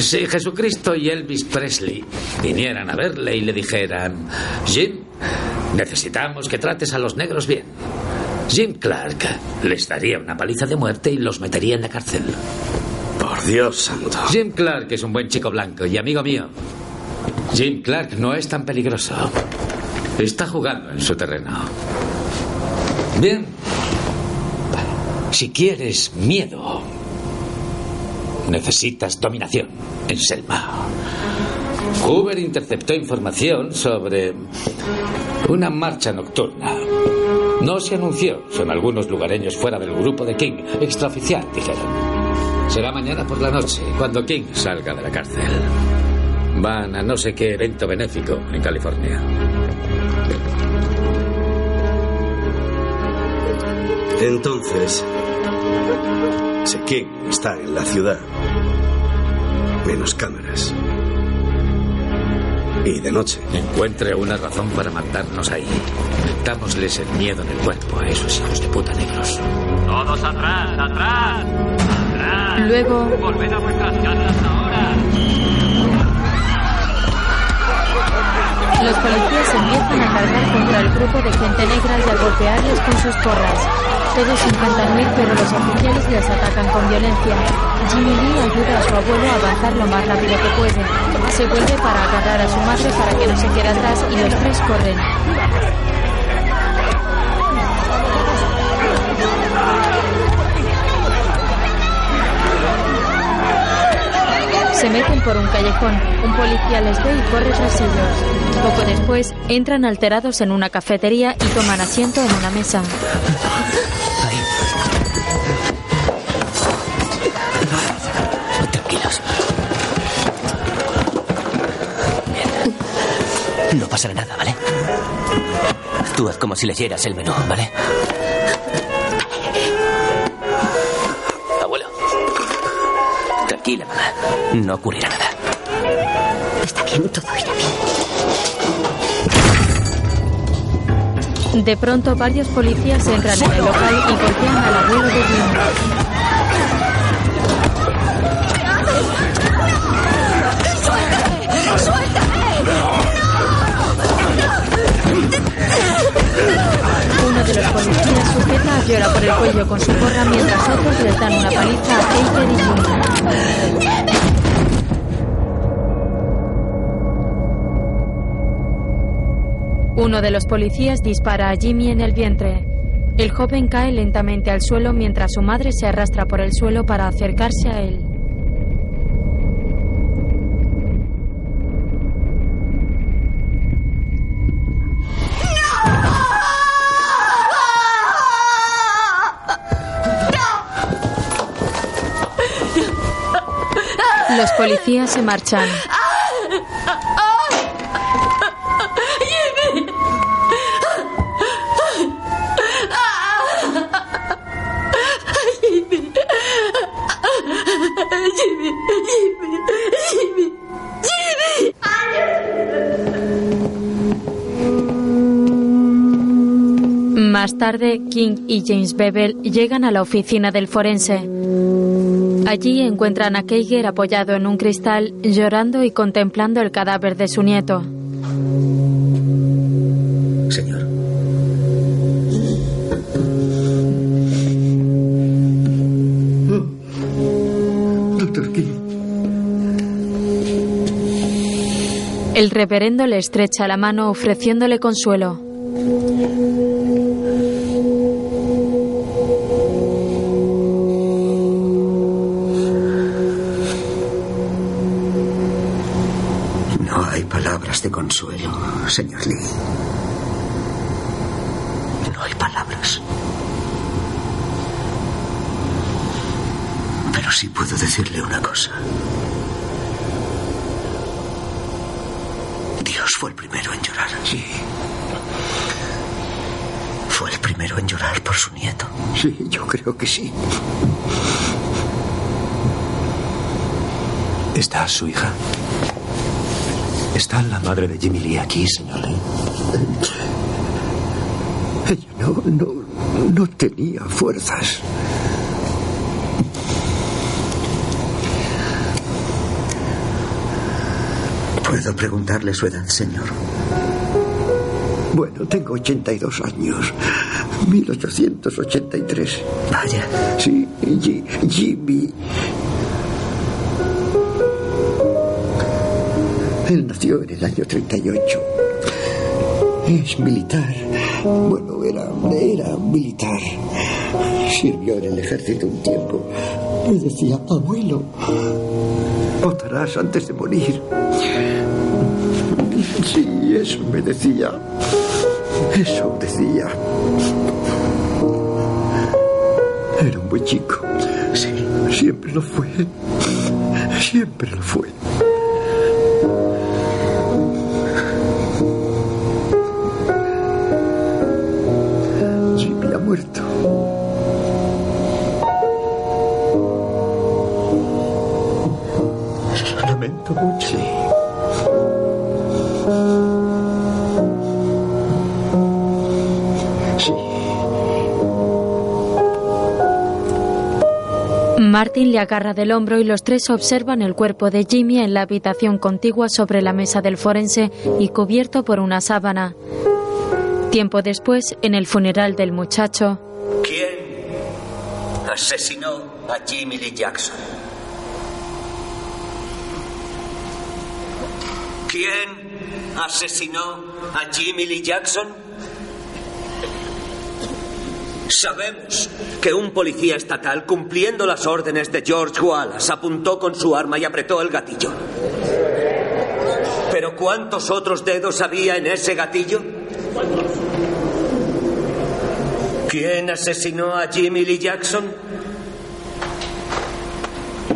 si Jesucristo y Elvis Presley vinieran a verle y le dijeran, Jim, necesitamos que trates a los negros bien. Jim Clark les daría una paliza de muerte y los metería en la cárcel. Por Dios santo. Jim Clark es un buen chico blanco y amigo mío. Jim Clark no es tan peligroso. Está jugando en su terreno. Bien. Si quieres miedo, necesitas dominación en Selma. Hoover interceptó información sobre una marcha nocturna. No se anunció. Son algunos lugareños fuera del grupo de King. Extraoficial, dijeron. Será mañana por la noche, cuando King salga de la cárcel. Van a no sé qué evento benéfico en California. Entonces, King está en la ciudad, menos cámaras. Y de noche. Encuentre una razón para mandarnos ahí. Dámosles el miedo en el cuerpo a esos hijos de puta negros. Todos atrás, atrás. Atrás. Luego- Volved a vuestras casas ahora. los policías empiezan a cargar contra el grupo de gente negra y a golpearles con sus porras. Todos intentan huir pero los oficiales les atacan con violencia. Jimmy Lee ayuda a su abuelo a avanzar lo más rápido que puede. Se vuelve para agarrar a su madre para que no se quede atrás y los tres corren. Se meten por un callejón. Un policía les ve y corre tras ellos. Poco después, entran alterados en una cafetería y toman asiento en una mesa. No pasará nada, ¿vale? Tú haz como si leyeras el menú, ¿vale? Abuelo. Tranquila, mamá. No ocurrirá nada. Está bien, todo irá De pronto, varios policías entran en el local y golpean al abuelo de Jim. Policías sujeta a Fiora por el cuello con su gorra mientras otros le dan una paliza a Keifer y Jim. Uno de los policías dispara a Jimmy en el vientre. El joven cae lentamente al suelo mientras su madre se arrastra por el suelo para acercarse a él. Policías se marchan. Jimmy, Jimmy, Jimmy, Jimmy. Más tarde, King y James Bevel llegan a la oficina del forense. Allí encuentran a Keiger apoyado en un cristal, llorando y contemplando el cadáver de su nieto. Señor. Doctor King. El reverendo le estrecha la mano ofreciéndole consuelo. No hay palabras de consuelo, señor Lee. No hay palabras. Pero sí puedo decirle una cosa. Dios fue el primero en llorar. Sí. Fue el primero en llorar por su nieto. Sí, yo creo que sí. ¿Está su hija? ¿Está la madre de Jimmy Lee aquí, señor Lee? Ella no, no, no tenía fuerzas. ¿Puedo preguntarle su edad, señor? Bueno, tengo 82 años. 1883. Vaya. Sí, Ji- Jimmy. Él nació en el año 38. Es militar. Bueno, era, era militar. Sirvió en el ejército un tiempo. Me decía, abuelo, votarás antes de morir. Sí, eso me decía. Eso decía. Era un buen chico. Sí, siempre lo fue. Siempre lo fue. Martin le agarra del hombro y los tres observan el cuerpo de Jimmy en la habitación contigua sobre la mesa del forense y cubierto por una sábana. Tiempo después, en el funeral del muchacho, ¿Quién asesinó a Jimmy Lee Jackson? ¿Quién asesinó a Jimmy Lee Jackson? Sabemos que un policía estatal, cumpliendo las órdenes de George Wallace, apuntó con su arma y apretó el gatillo. Pero ¿cuántos otros dedos había en ese gatillo? ¿Quién asesinó a Jimmy Lee Jackson?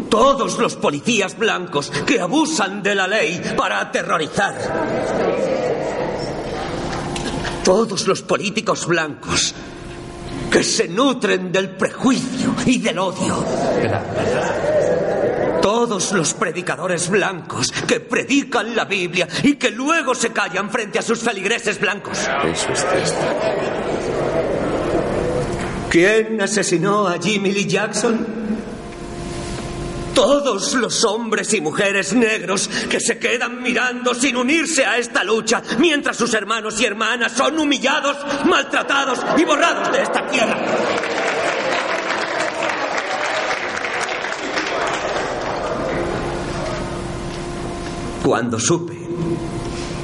Todos los policías blancos que abusan de la ley para aterrorizar. Todos los políticos blancos que se nutren del prejuicio y del odio. Todos los predicadores blancos que predican la Biblia y que luego se callan frente a sus feligreses blancos. Eso es cierto. ¿Quién asesinó a Jimmy Lee Jackson? Todos los hombres y mujeres negros que se quedan mirando sin unirse a esta lucha mientras sus hermanos y hermanas son humillados, maltratados y borrados de esta tierra. Cuando supe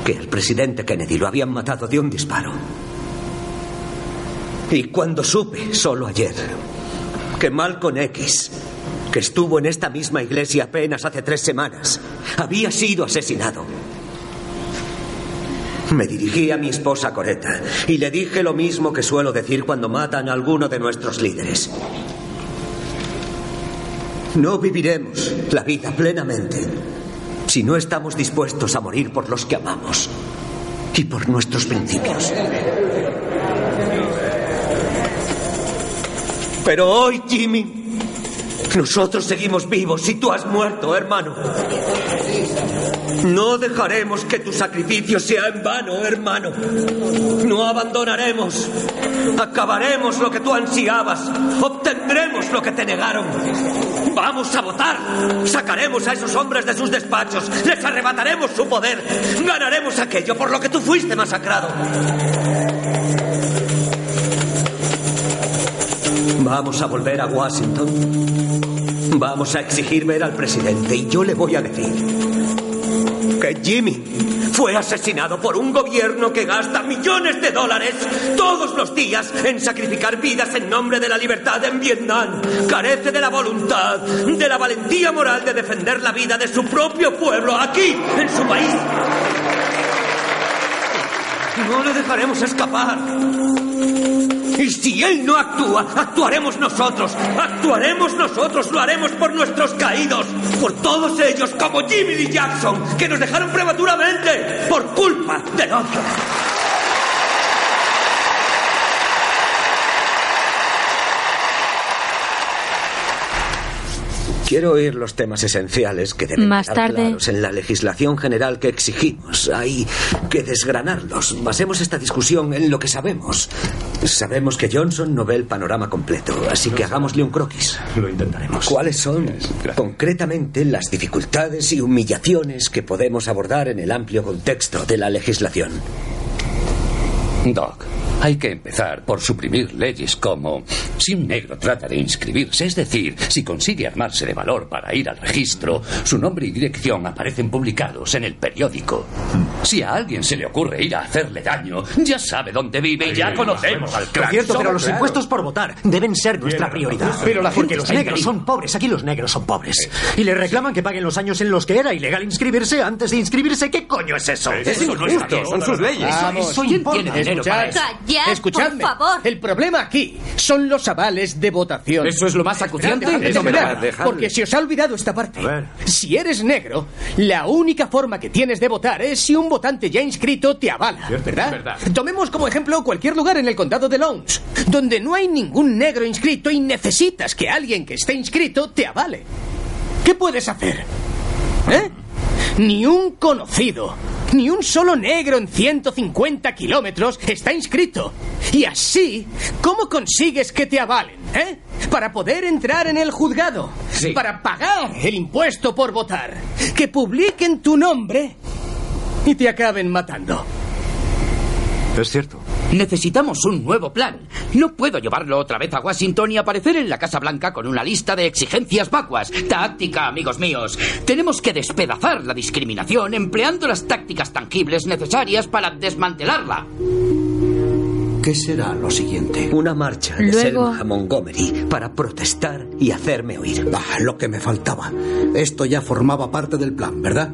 que el presidente Kennedy lo habían matado de un disparo. Y cuando supe, solo ayer, que Malcolm X, que estuvo en esta misma iglesia apenas hace tres semanas, había sido asesinado. Me dirigí a mi esposa Coretta y le dije lo mismo que suelo decir cuando matan a alguno de nuestros líderes. No viviremos la vida plenamente si no estamos dispuestos a morir por los que amamos y por nuestros principios. Pero hoy, Jimmy, nosotros seguimos vivos y tú has muerto, hermano. No dejaremos que tu sacrificio sea en vano, hermano. No abandonaremos. Acabaremos lo que tú ansiabas. Obtendremos lo que te negaron. Vamos a votar. Sacaremos a esos hombres de sus despachos. Les arrebataremos su poder. Ganaremos aquello por lo que tú fuiste masacrado. Vamos a volver a Washington. Vamos a exigir ver al presidente y yo le voy a decir que Jimmy fue asesinado por un gobierno que gasta millones de dólares todos los días en sacrificar vidas en nombre de la libertad en Vietnam. Carece de la voluntad, de la valentía moral de defender la vida de su propio pueblo aquí, en su país. No le dejaremos escapar. Y si él no actúa, actuaremos nosotros. Actuaremos nosotros, lo haremos por nuestros caídos. Por todos ellos, como Jimmy Lee Jackson, que nos dejaron prematuramente por culpa del odio. Quiero oír los temas esenciales que deben Más estar tarde- claros en la legislación general que exigimos. Hay que desgranarlos. Basemos esta discusión en lo que sabemos. Sabemos que Johnson no ve el panorama completo, así que hagámosle un croquis. Lo intentaremos. ¿Cuáles son concretamente las dificultades y humillaciones que podemos abordar en el amplio contexto de la legislación? Doc, hay que empezar por suprimir leyes como si un negro trata de inscribirse, es decir, si consigue armarse de valor para ir al registro, su nombre y dirección aparecen publicados en el periódico. Si a alguien se le ocurre ir a hacerle daño, ya sabe dónde vive y ya conocemos al Por clan. cierto, pero los Claro. impuestos por votar deben ser nuestra prioridad. Pero la gente Porque los negros son pobres. Aquí los negros son pobres. Y le reclaman que paguen los años en los que era ilegal inscribirse antes de inscribirse. ¿Qué coño es eso? Es injusto, son sus leyes. Vamos. Eso Escuchadme. El problema aquí son los avales de votación. ¿Eso es lo más acuciante? Esperad, esperad, porque se os ha olvidado esta parte. Si eres negro, la única forma que tienes de votar es si un votante ya inscrito te avala, ¿verdad? verdad. Tomemos como ejemplo cualquier lugar en el condado de Lowndes, donde no hay ningún negro inscrito y necesitas que alguien que esté inscrito te avale. ¿Qué puedes hacer? ¿Eh? Ni un conocido, ni un solo negro en 150 kilómetros está inscrito. Y así, ¿cómo consigues que te avalen? ¿Eh? Para poder entrar en el juzgado. Para pagar el impuesto por votar. Que publiquen tu nombre y te acaben matando. Es cierto. Necesitamos un nuevo plan. No puedo llevarlo otra vez a Washington y aparecer en la Casa Blanca con una lista de exigencias vacuas. Táctica, amigos míos. Tenemos que despedazar la discriminación empleando las tácticas tangibles necesarias para desmantelarla. ¿Qué será lo siguiente? Una marcha de Luego- Selma a Montgomery para protestar y hacerme oír. Ah, lo que me faltaba. Esto ya formaba parte del plan, ¿verdad?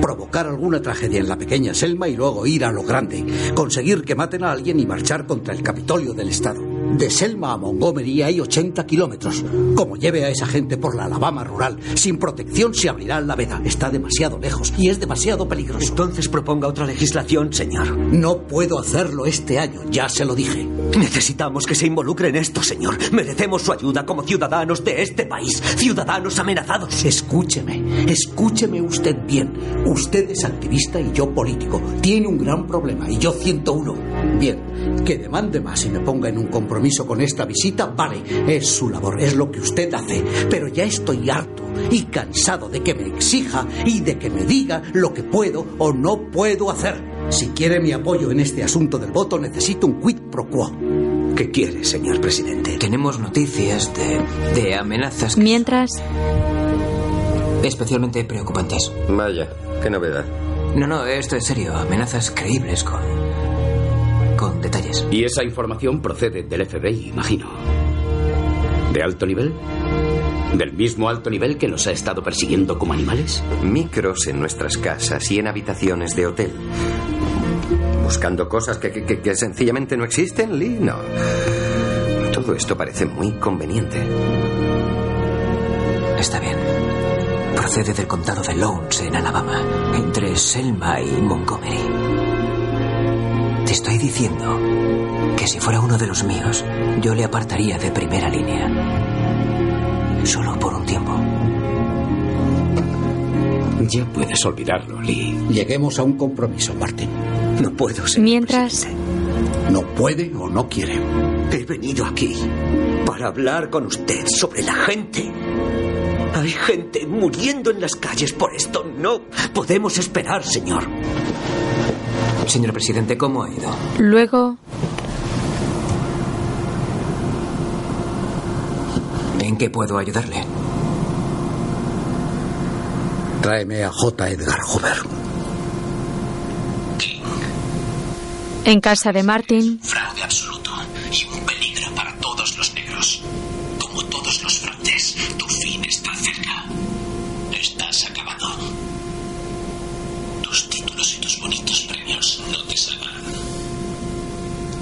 Provocar alguna tragedia en la pequeña Selma y luego ir a lo grande. Conseguir que maten a alguien y marchar contra el Capitolio del Estado. De Selma a Montgomery hay 80 kilómetros. Como lleve a esa gente por la Alabama rural, sin protección se abrirá la veda. Está demasiado lejos y es demasiado peligroso. Entonces proponga otra legislación, señor. No puedo hacerlo este año, ya se lo dije. Necesitamos que se involucre en esto, señor. Merecemos su ayuda como ciudadanos de este país. Ciudadanos amenazados. Escúcheme, escúcheme usted bien. Usted es activista y yo político. Tiene un gran problema y yo 101. Bien, que demande más y me ponga en un compromiso con esta visita, vale, es su labor, es lo que usted hace. Pero ya estoy harto y cansado de que me exija y de que me diga lo que puedo o no puedo hacer. Si quiere mi apoyo en este asunto del voto, necesito un quid pro quo. ¿Qué quiere, señor presidente? Tenemos noticias de, de amenazas Mientras, especialmente preocupantes. Vaya, qué novedad. No, no, esto es serio. Amenazas creíbles con. Con detalles. Y esa información procede del FBI, imagino. ¿De alto nivel? ¿Del mismo alto nivel que nos ha estado persiguiendo como animales? Micros en nuestras casas y en habitaciones de hotel. ¿Buscando cosas que, que- que- que sencillamente no existen, Lee? No. Todo esto parece muy conveniente. Está bien. Procede del condado de Lowndes, en Alabama, entre Selma y Montgomery. Te estoy diciendo que si fuera uno de los míos, yo le apartaría de primera línea. Solo por un tiempo. Ya puedes olvidarlo, Lee. Lleguemos a un compromiso, Martin. No puedo, señor. mientras, No puede o no quiere. He venido aquí para hablar con usted sobre la gente. Hay gente muriendo en las calles por esto. No podemos esperar, señor. Señor presidente, ¿cómo ha ido? luego, ¿En qué puedo ayudarle? Tráeme a J. Edgar Hoover. en casa de Martin, Fraude absoluto y un peligro para todos los negros. Como todos los frontes, tu fin está cerca. Estás acabado. Tus títulos y tus no te salvarán.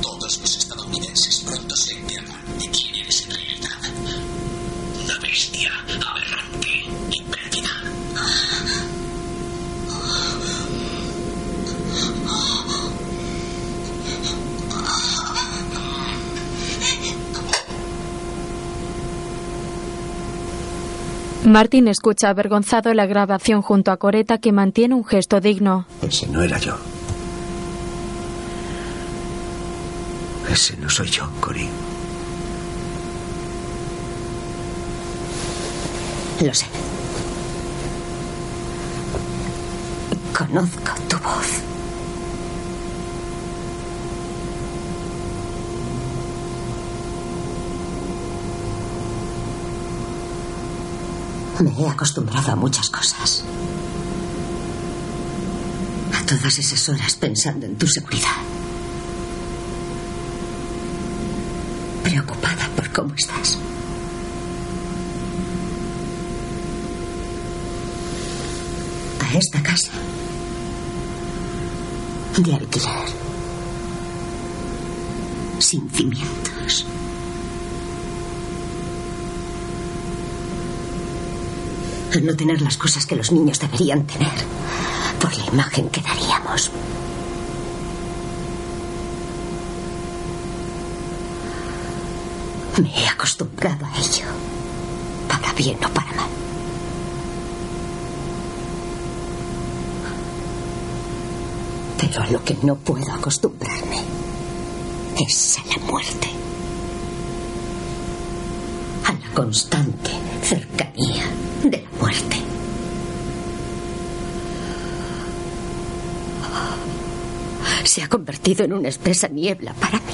Todos los estadounidenses pronto se enterarán de quién eres en realidad. Una bestia aberrante y perdida. Martin escucha avergonzado la grabación junto a Coreta que mantiene un gesto digno. Ese no era yo. Ese no soy yo, Cory. Lo sé. Conozco tu voz. Me he acostumbrado a muchas cosas. A todas esas horas pensando en tu seguridad. Preocupada por cómo estás. A esta casa. De alquiler. Sin cimientos. A no tener las cosas que los niños deberían tener. Por la imagen que daríamos. Me he acostumbrado a ello. Para bien o para mal. Pero a lo que no puedo acostumbrarme es a la muerte. A la constante cercanía de la muerte. Se ha convertido en una espesa niebla para mí.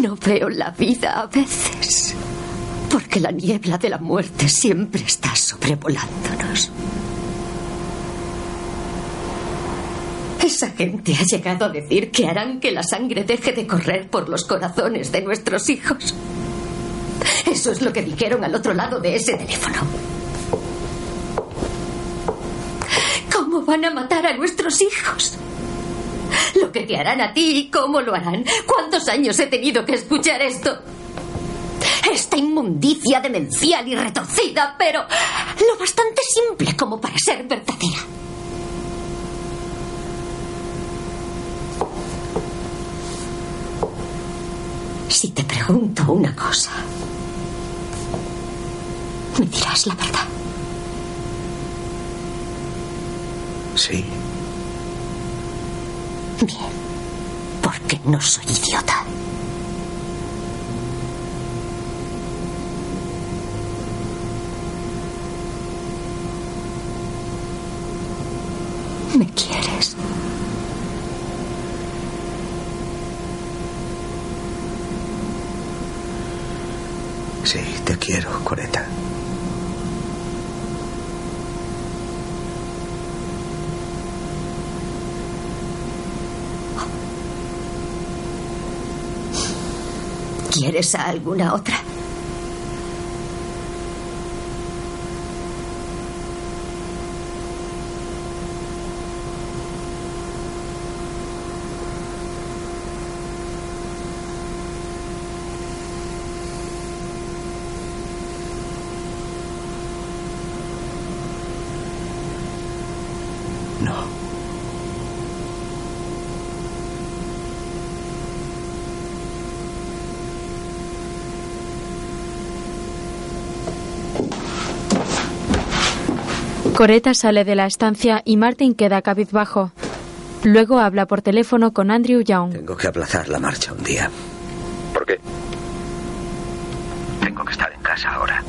No veo la vida a veces, porque la niebla de la muerte siempre está sobrevolándonos. Esa gente ha llegado a decir que harán que la sangre deje de correr por los corazones de nuestros hijos. Eso es lo que dijeron al otro lado de ese teléfono. ¿Cómo van a matar a nuestros hijos? Lo que te harán a ti cómo lo harán. ¿Cuántos años he tenido que escuchar esto? Esta inmundicia demencial y retorcida, pero lo bastante simple como para ser verdadera. Si te pregunto una cosa, me dirás la verdad. Sí. Bien, porque no soy idiota. ¿Me quieres? Sí, te quiero, Coreta. ¿Quieres a alguna otra? No. Coreta sale de la estancia y Martin queda cabizbajo. Luego habla por teléfono con Andrew Young. Tengo que aplazar la marcha un día. ¿Por qué? Tengo que estar en casa ahora.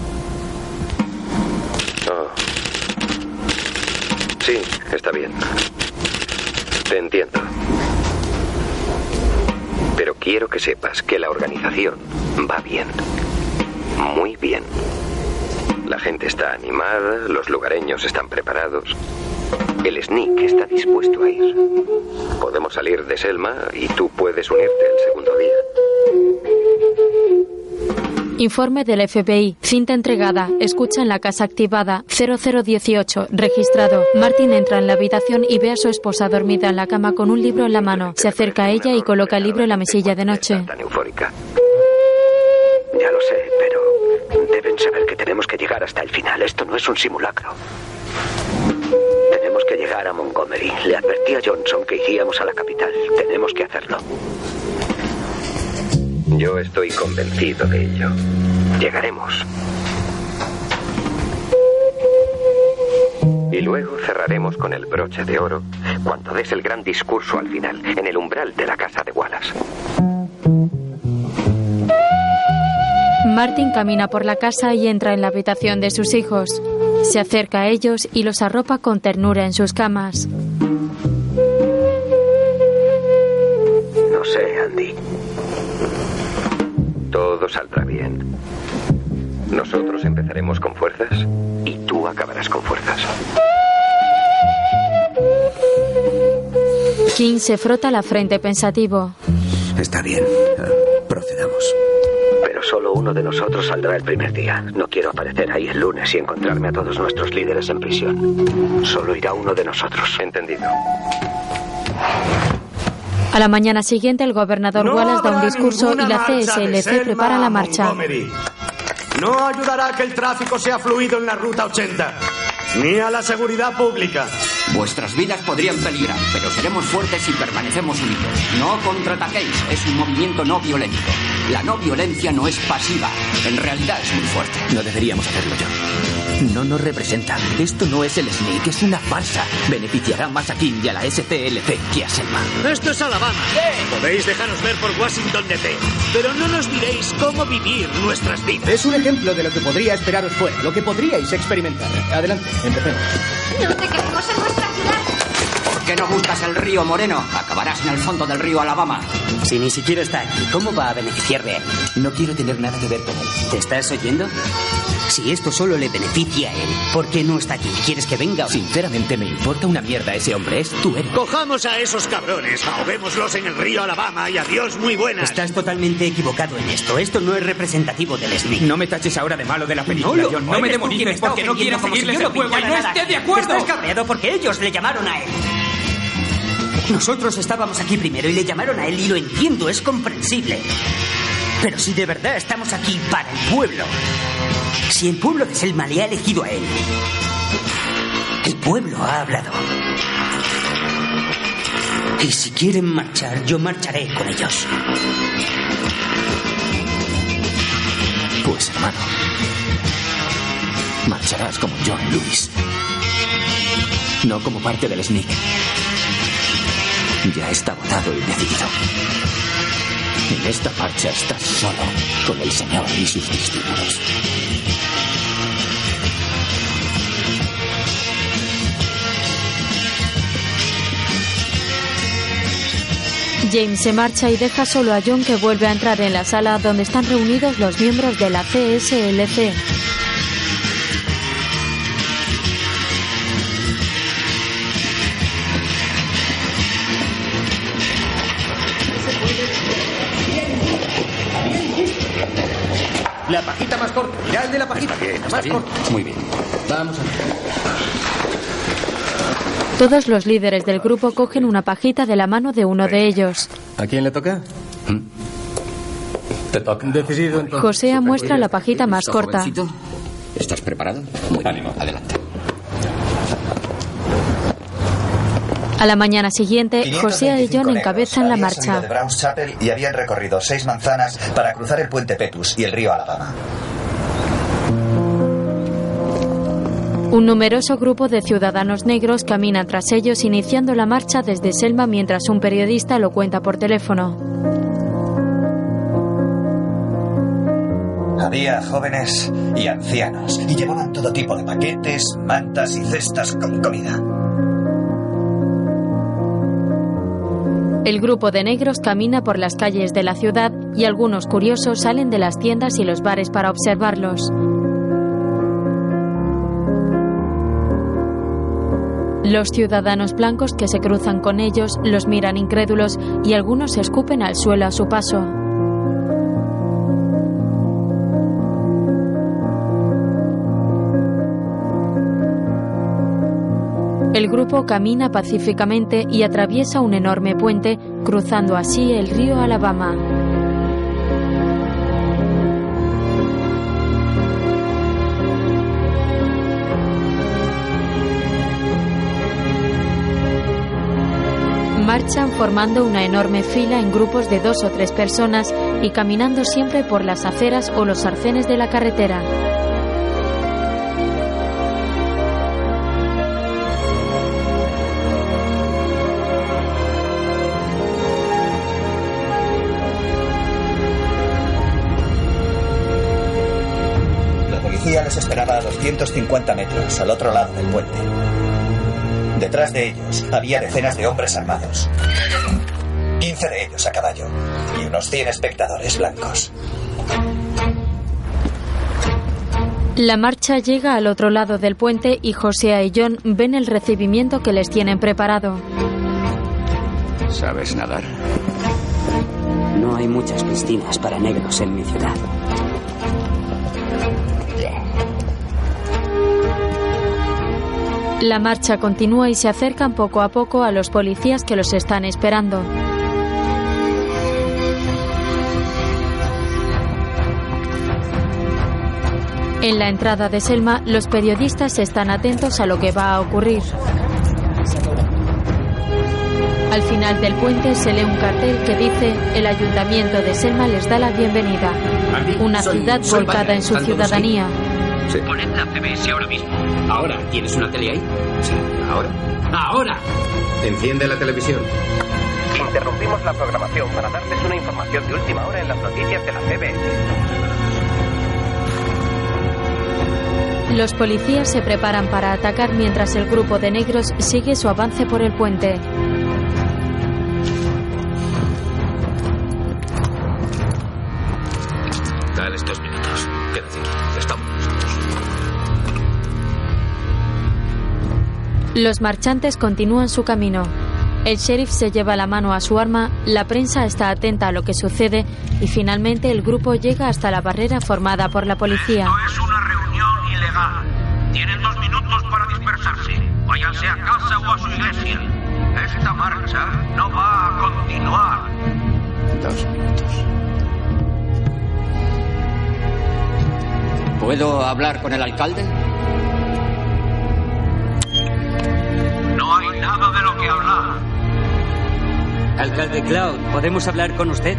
Oh. Sí, está bien. Te entiendo. Pero quiero que sepas que la organización va bien. Muy bien. La gente está animada, los lugareños están preparados. El sneak está dispuesto a ir. Podemos salir de Selma y tú puedes unirte el segundo día. Informe del FBI. Cinta entregada. Escucha en la casa activada. 0018. Registrado. Martin entra en la habitación y ve a su esposa dormida en la cama con un libro en la mano. Se acerca a ella y coloca el libro en la mesilla de noche. Tan eufórica. Ya lo sé, pero tenemos que llegar hasta el final. Esto no es un simulacro. Tenemos que llegar a Montgomery. Le advertí a Johnson que iríamos a la capital. Tenemos que hacerlo. Yo estoy convencido de ello. Llegaremos. Y luego cerraremos con el broche de oro cuando des el gran discurso al final, en el umbral de la casa de Wallace. Martin camina por la casa y entra en la habitación de sus hijos. Se acerca a ellos y los arropa con ternura en sus camas. No sé, Andy. Todo saldrá bien. Nosotros empezaremos con fuerzas y tú acabarás con fuerzas. King se frota la frente pensativo. Está bien. Ah, Procedamos. Pero solo uno de nosotros saldrá el primer día. No quiero aparecer ahí el lunes y encontrarme a todos nuestros líderes en prisión. Solo irá uno de nosotros. Entendido. A la mañana siguiente, el gobernador No Wallace da un discurso y la CSLC prepara la marcha. Montgomery. No ayudará a que el tráfico sea fluido en la ruta 80, ni a la seguridad pública. Vuestras vidas podrían peligrar, pero seremos fuertes y permanecemos unidos. No contraataquéis, es un movimiento no violento. La no violencia no es pasiva, en realidad es muy fuerte. No deberíamos hacerlo yo. No nos representa. Esto no es el SNIC, es una farsa. Beneficiará más a King y a la STLC que a Selma. Esto es Alabama. Podéis dejaros ver por Washington DC, pero no nos diréis cómo vivir nuestras vidas. Es un ejemplo de lo que podría esperaros fuera, lo que podríais experimentar. Adelante, empecemos. No te queremos en nuestra ciudad. ¿Por qué no buscas el río Moreno? Acabarás en el fondo del río Alabama. Si ni siquiera está aquí, ¿cómo va a beneficiar de él? No quiero tener nada que ver con él. ¿Te estás oyendo? Si esto solo le beneficia a él, ¿por qué no está aquí? ¿Quieres que venga? o no? Sinceramente me importa una mierda ese hombre. Es tu héroe. Cojamos a esos cabrones, ahoguémoslos en el río Alabama y adiós muy buenas. Estás totalmente equivocado en esto. Esto no es representativo del Snake. No me taches ahora de malo de la película, lo- John. No me demonices porque no quiero si seguirles yo el juego y pillara no nada. esté de acuerdo. Estás cabreado porque ellos le llamaron a él. Nosotros estábamos aquí primero y le llamaron a él y lo entiendo, es comprensible. Pero si de verdad estamos aquí para el pueblo, si el pueblo de Selma le ha elegido a él, el pueblo ha hablado. Y si quieren marchar, yo marcharé con ellos. Pues hermano, marcharás como John Lewis. No como parte del Sneak. Ya está votado y decidido. En esta marcha estás solo con el Señor y sus discípulos. James se marcha y deja solo a John que vuelve a entrar en la sala donde están reunidos los miembros de la CSLC. Corta. Muy bien. Vamos a ver. Todos los líderes del grupo cogen una pajita de la mano de uno de ellos. ¿A quién le toca? Te toca. Decidido entonces. José muestra la pajita más ¿Listo, corta. jovencito? ¿Estás preparado? Muy bien. Adelante. A la mañana siguiente, José y John encabezan la Habían salido de marcha. Browns Chapel y habían recorrido seis manzanas para cruzar el puente Petus y el río Alabama. Un numeroso grupo de ciudadanos negros camina tras ellos iniciando la marcha desde Selma mientras un periodista lo cuenta por teléfono. Había jóvenes y ancianos y llevaban todo tipo de paquetes, mantas y cestas con comida. El grupo de negros camina por las calles de la ciudad y algunos curiosos salen de las tiendas y los bares para observarlos. Los ciudadanos blancos que se cruzan con ellos los miran incrédulos y algunos se escupen al suelo a su paso. El grupo camina pacíficamente y atraviesa un enorme puente, cruzando así el río Alabama. Formando una enorme fila en grupos de dos o tres personas y caminando siempre por las aceras o los arcenes de la carretera. La policía les esperaba a 250 metros al otro lado del puente. Detrás de ellos había decenas de hombres armados. 15 de ellos a caballo y unos 100 espectadores blancos. La marcha llega al otro lado del puente y José y John ven el recibimiento que les tienen preparado. ¿Sabes nadar? No hay muchas piscinas para negros en mi ciudad. La marcha continúa y se acercan poco a poco a los policías que los están esperando. En la entrada de Selma, los periodistas están atentos a lo que va a ocurrir. Al final del puente se lee un cartel que dice el ayuntamiento de Selma les da la bienvenida. Una ciudad volcada en su ¿Están ciudadanía. Poned la CBS ahora mismo. ¿Ahora? ¿Tienes una tele ahí? Sí, ahora. ¡Ahora! Enciende la televisión. Interrumpimos la programación para darles una información de última hora en las noticias de la CBS. Los policías se preparan para atacar mientras el grupo de negros sigue su avance por el puente. Los marchantes continúan su camino. El sheriff se lleva la mano a su arma, la prensa está atenta a lo que sucede y finalmente el grupo llega hasta la barrera formada por la policía. es una reunión ilegal. Tienen dos minutos para dispersarse. Váyanse a casa o a su iglesia. Esta marcha no va a continuar. Dos minutos. ¿Puedo hablar con el alcalde? Alcalde Cloud, ¿podemos hablar con usted?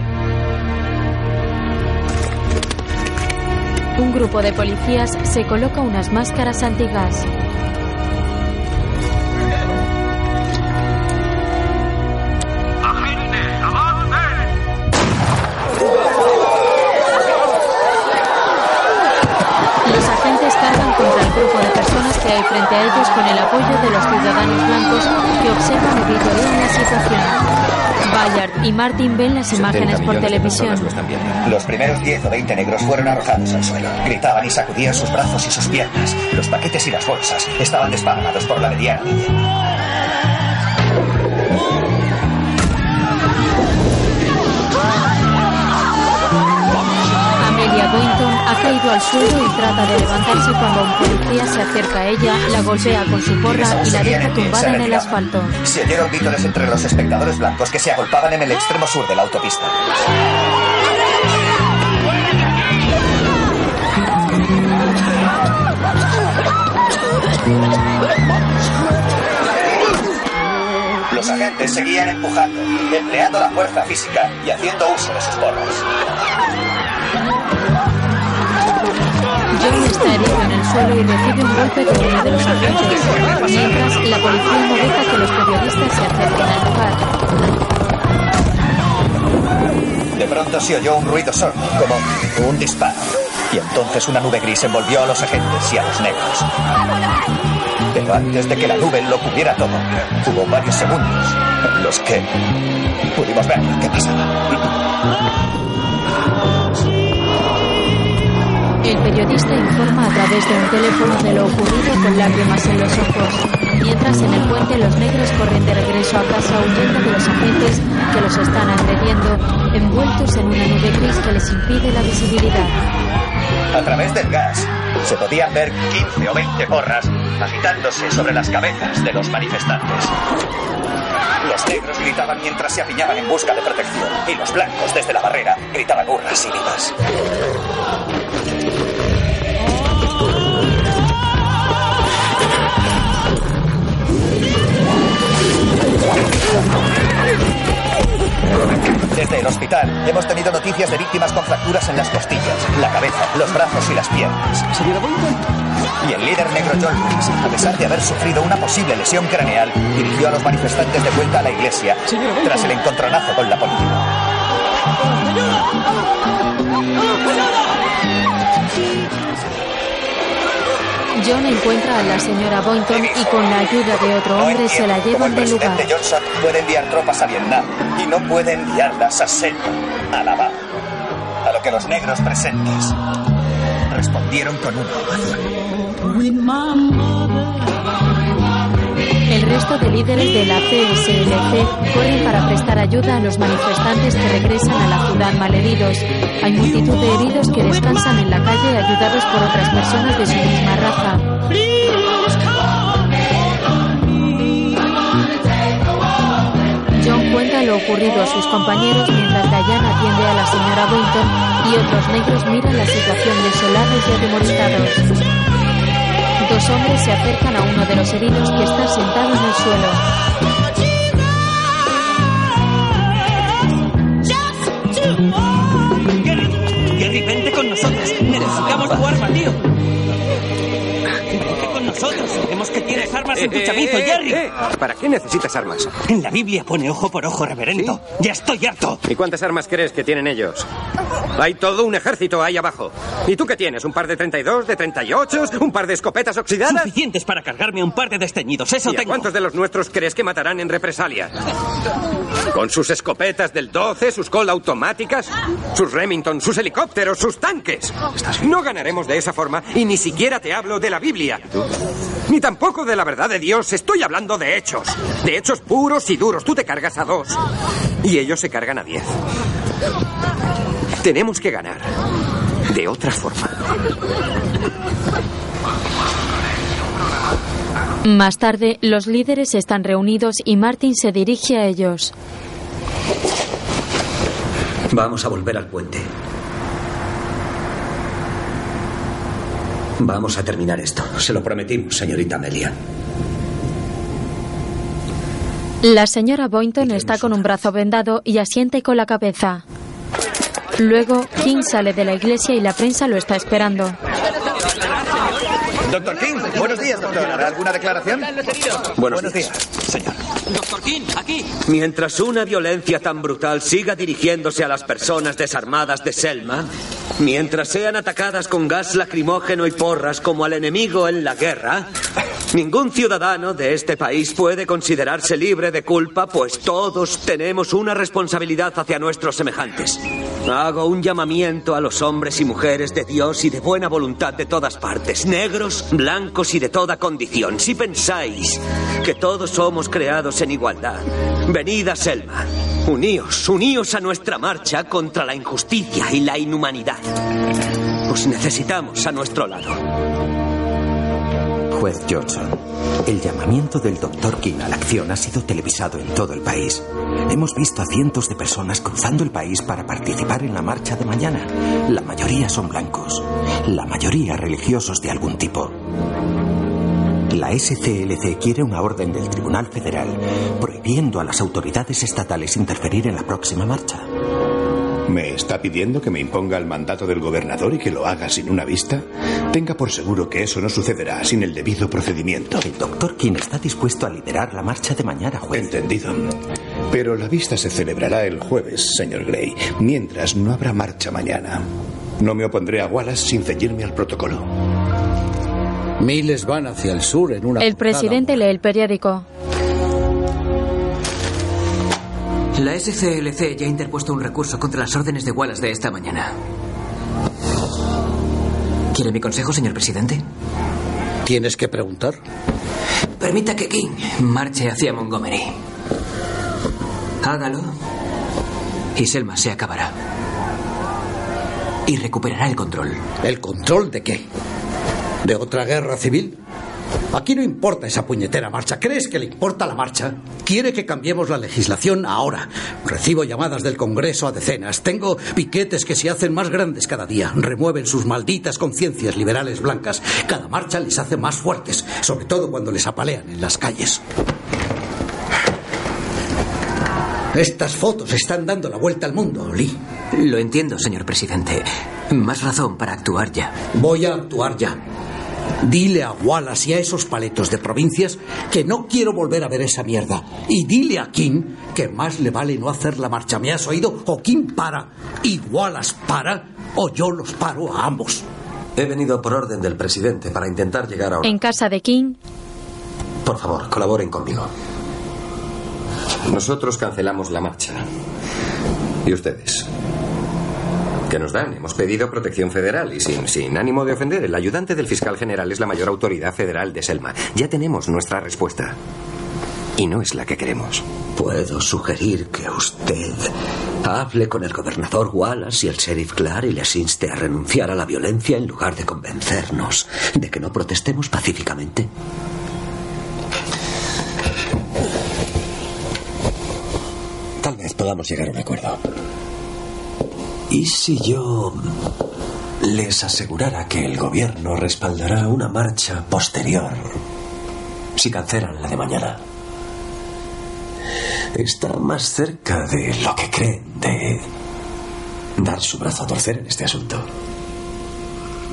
Un grupo de policías se coloca unas máscaras antigas. Frente a ellos con el apoyo de los ciudadanos blancos que observan y vitorean la situación. Bayard y Martin ven las imágenes por televisión. Los primeros 10 o 20 negros fueron arrojados al suelo. Gritaban y sacudían sus brazos y sus piernas. Los paquetes y las bolsas estaban desparramados por la mediana Boynton ha caído al suelo y trata de levantarse cuando un policía se acerca a ella, la golpea con su porra y la deja tumbada en el asfalto. Se oyeron vítores entre los espectadores blancos que se agolpaban en el extremo sur de la autopista. Los agentes seguían empujando, empleando la fuerza física y haciendo uso de sus porras. John está herido en el suelo y recibe un golpe con uno de los agentes, mientras la policía no deja que los periodistas se acerquen al lugar. De pronto se oyó un ruido sordo, como un disparo. Y entonces una nube gris envolvió a los agentes y a los negros. Pero antes de que la nube lo cubriera todo, hubo varios segundos en los que pudimos ver qué pasaba. Periodista informa a través de un teléfono de lo ocurrido con lágrimas en los ojos, mientras en el puente los negros corren de regreso a casa huyendo de los agentes que los están agrediendo, envueltos en una nube gris que les impide la visibilidad. A través del gas se podían ver 15 o 20 porras agitándose sobre las cabezas de los manifestantes. Los negros gritaban mientras se apiñaban en busca de protección y los blancos desde la barrera gritaban hurras y vivas. Desde el hospital hemos tenido noticias de víctimas con fracturas en las costillas, la cabeza, los brazos y las piernas. Señora. Y el líder negro John Lewis, a pesar de haber sufrido una posible lesión craneal, dirigió a los manifestantes de vuelta a la iglesia tras el encontronazo con la policía. John encuentra a la señora Boynton y con la ayuda de otro hombre se la el llevan del lugar. presidente Johnson puede enviar tropas a Vietnam y no puede enviarlas a Selma, Alabama. A lo que los negros presentes respondieron con una ovación. El resto de líderes de la CSLC corren para prestar ayuda a los manifestantes que regresan a la ciudad malheridos. Hay multitud de heridos que descansan en la calle ayudados por otras personas de su misma raza. John cuenta lo ocurrido a sus compañeros mientras Diane atiende a la señora Boynton y otros negros miran la situación desolados y atemorizados. Dos hombres se acercan a uno de los heridos que está sentado en el suelo. Jerry, vente con nosotros. Necesitamos tu arma, tío. Nosotros. Sabemos que tienes armas en tu Eh, chavizo, eh, Jerry. eh, ¿Para qué necesitas armas? En la Biblia pone ojo por ojo, reverendo. Ya estoy harto. ¿Y cuántas armas crees que tienen ellos? Hay todo un ejército ahí abajo. ¿Y tú qué tienes? ¿Un par de 32, de 38? ¿Un par de escopetas oxidadas? Suficientes para cargarme a un par de desteñidos. Eso ¿Y tengo. cuántos de los nuestros crees que matarán en represalia? Con sus escopetas del 12, sus Colt automáticas, sus Remington, sus helicópteros, sus tanques. No ganaremos de esa forma y ni siquiera te hablo de la Biblia. Ni tampoco de la verdad de Dios. Estoy hablando de hechos. De hechos puros y duros. Tú te cargas a dos. Y ellos se cargan a diez. Tenemos que ganar. De otra forma. Más tarde, los líderes están reunidos y Martin se dirige a ellos. Vamos a volver al puente. Vamos a terminar esto. Se lo prometimos, señorita Amelia. La señora Boynton está con un brazo vendado y asiente con la cabeza. Luego, King sale de la iglesia y la prensa lo está esperando. Doctor King, buenos días, doctor. ¿Hará alguna declaración? Buenos, días. señor. Doctor King, aquí. Mientras una violencia tan brutal siga dirigiéndose a las personas desarmadas de Selma, mientras sean atacadas con gas lacrimógeno y porras como al enemigo en la guerra, ningún ciudadano de este país puede considerarse libre de culpa, pues todos tenemos una responsabilidad hacia nuestros semejantes. Hago un llamamiento a los hombres y mujeres de Dios y de buena voluntad de todas partes, negros, blancos y de toda condición. Si pensáis que todos somos creados en igualdad, venid a Selma. Uníos, uníos a nuestra marcha contra la injusticia y la inhumanidad. Os necesitamos a nuestro lado. Juez Johnson, el llamamiento del Dr. King a la acción ha sido televisado en todo el país. Hemos visto a cientos de personas cruzando el país para participar en la marcha de mañana. La mayoría son blancos, la mayoría religiosos de algún tipo. La SCLC quiere una orden del Tribunal Federal prohibiendo a las autoridades estatales interferir en la próxima marcha. ¿Me está pidiendo que me imponga el mandato del gobernador y que lo haga sin una vista? Tenga por seguro que eso no sucederá sin el debido procedimiento. El doctor King está dispuesto a liderar la marcha de mañana, juez. Entendido. Pero la vista se celebrará el jueves, señor Gray, mientras no habrá marcha mañana. No me opondré a Wallace sin ceñirme al protocolo. Miles van hacia el sur en una. El presidente lee el periódico. La SCLC ya ha interpuesto un recurso contra las órdenes de Wallace de esta mañana. ¿Quiere mi consejo, señor presidente? Tienes que preguntar. Permita que King marche hacia Montgomery. Hágalo y Selma se acabará. Y recuperará el control. ¿El control de qué? ¿De otra guerra civil? Aquí no importa esa puñetera marcha. ¿Crees que le importa la marcha? Quiere que cambiemos la legislación ahora. Recibo llamadas del Congreso a decenas. Tengo piquetes que se hacen más grandes cada día. Remueven sus malditas conciencias liberales blancas. Cada marcha les hace más fuertes, sobre todo cuando les apalean en las calles. Estas fotos están dando la vuelta al mundo, Lee. Lo entiendo, señor presidente. Más razón para actuar ya. Voy a actuar ya. Dile a Wallace y a esos paletos de provincias que no quiero volver a ver esa mierda. Y dile a King que más le vale no hacer la marcha. ¿Me has oído? O King para y Wallace para o yo los paro a ambos. He venido por orden del presidente para intentar llegar a... En casa de King, Por favor, colaboren conmigo. Nosotros cancelamos la marcha. ¿Y ustedes? ¿Qué nos dan? Hemos pedido protección federal y sin, sin ánimo de ofender, el ayudante del fiscal general es la mayor autoridad federal de Selma. Ya tenemos nuestra respuesta. Y no es la que queremos. Puedo sugerir que usted hable con el gobernador Wallace y el sheriff Clark y les inste a renunciar a la violencia en lugar de convencernos de que no protestemos pacíficamente. Tal vez podamos llegar a un acuerdo. ¿Y si yo les asegurara que el gobierno respaldará una marcha posterior si cancelan la de mañana? Está más cerca de lo que creen de dar su brazo a torcer en este asunto.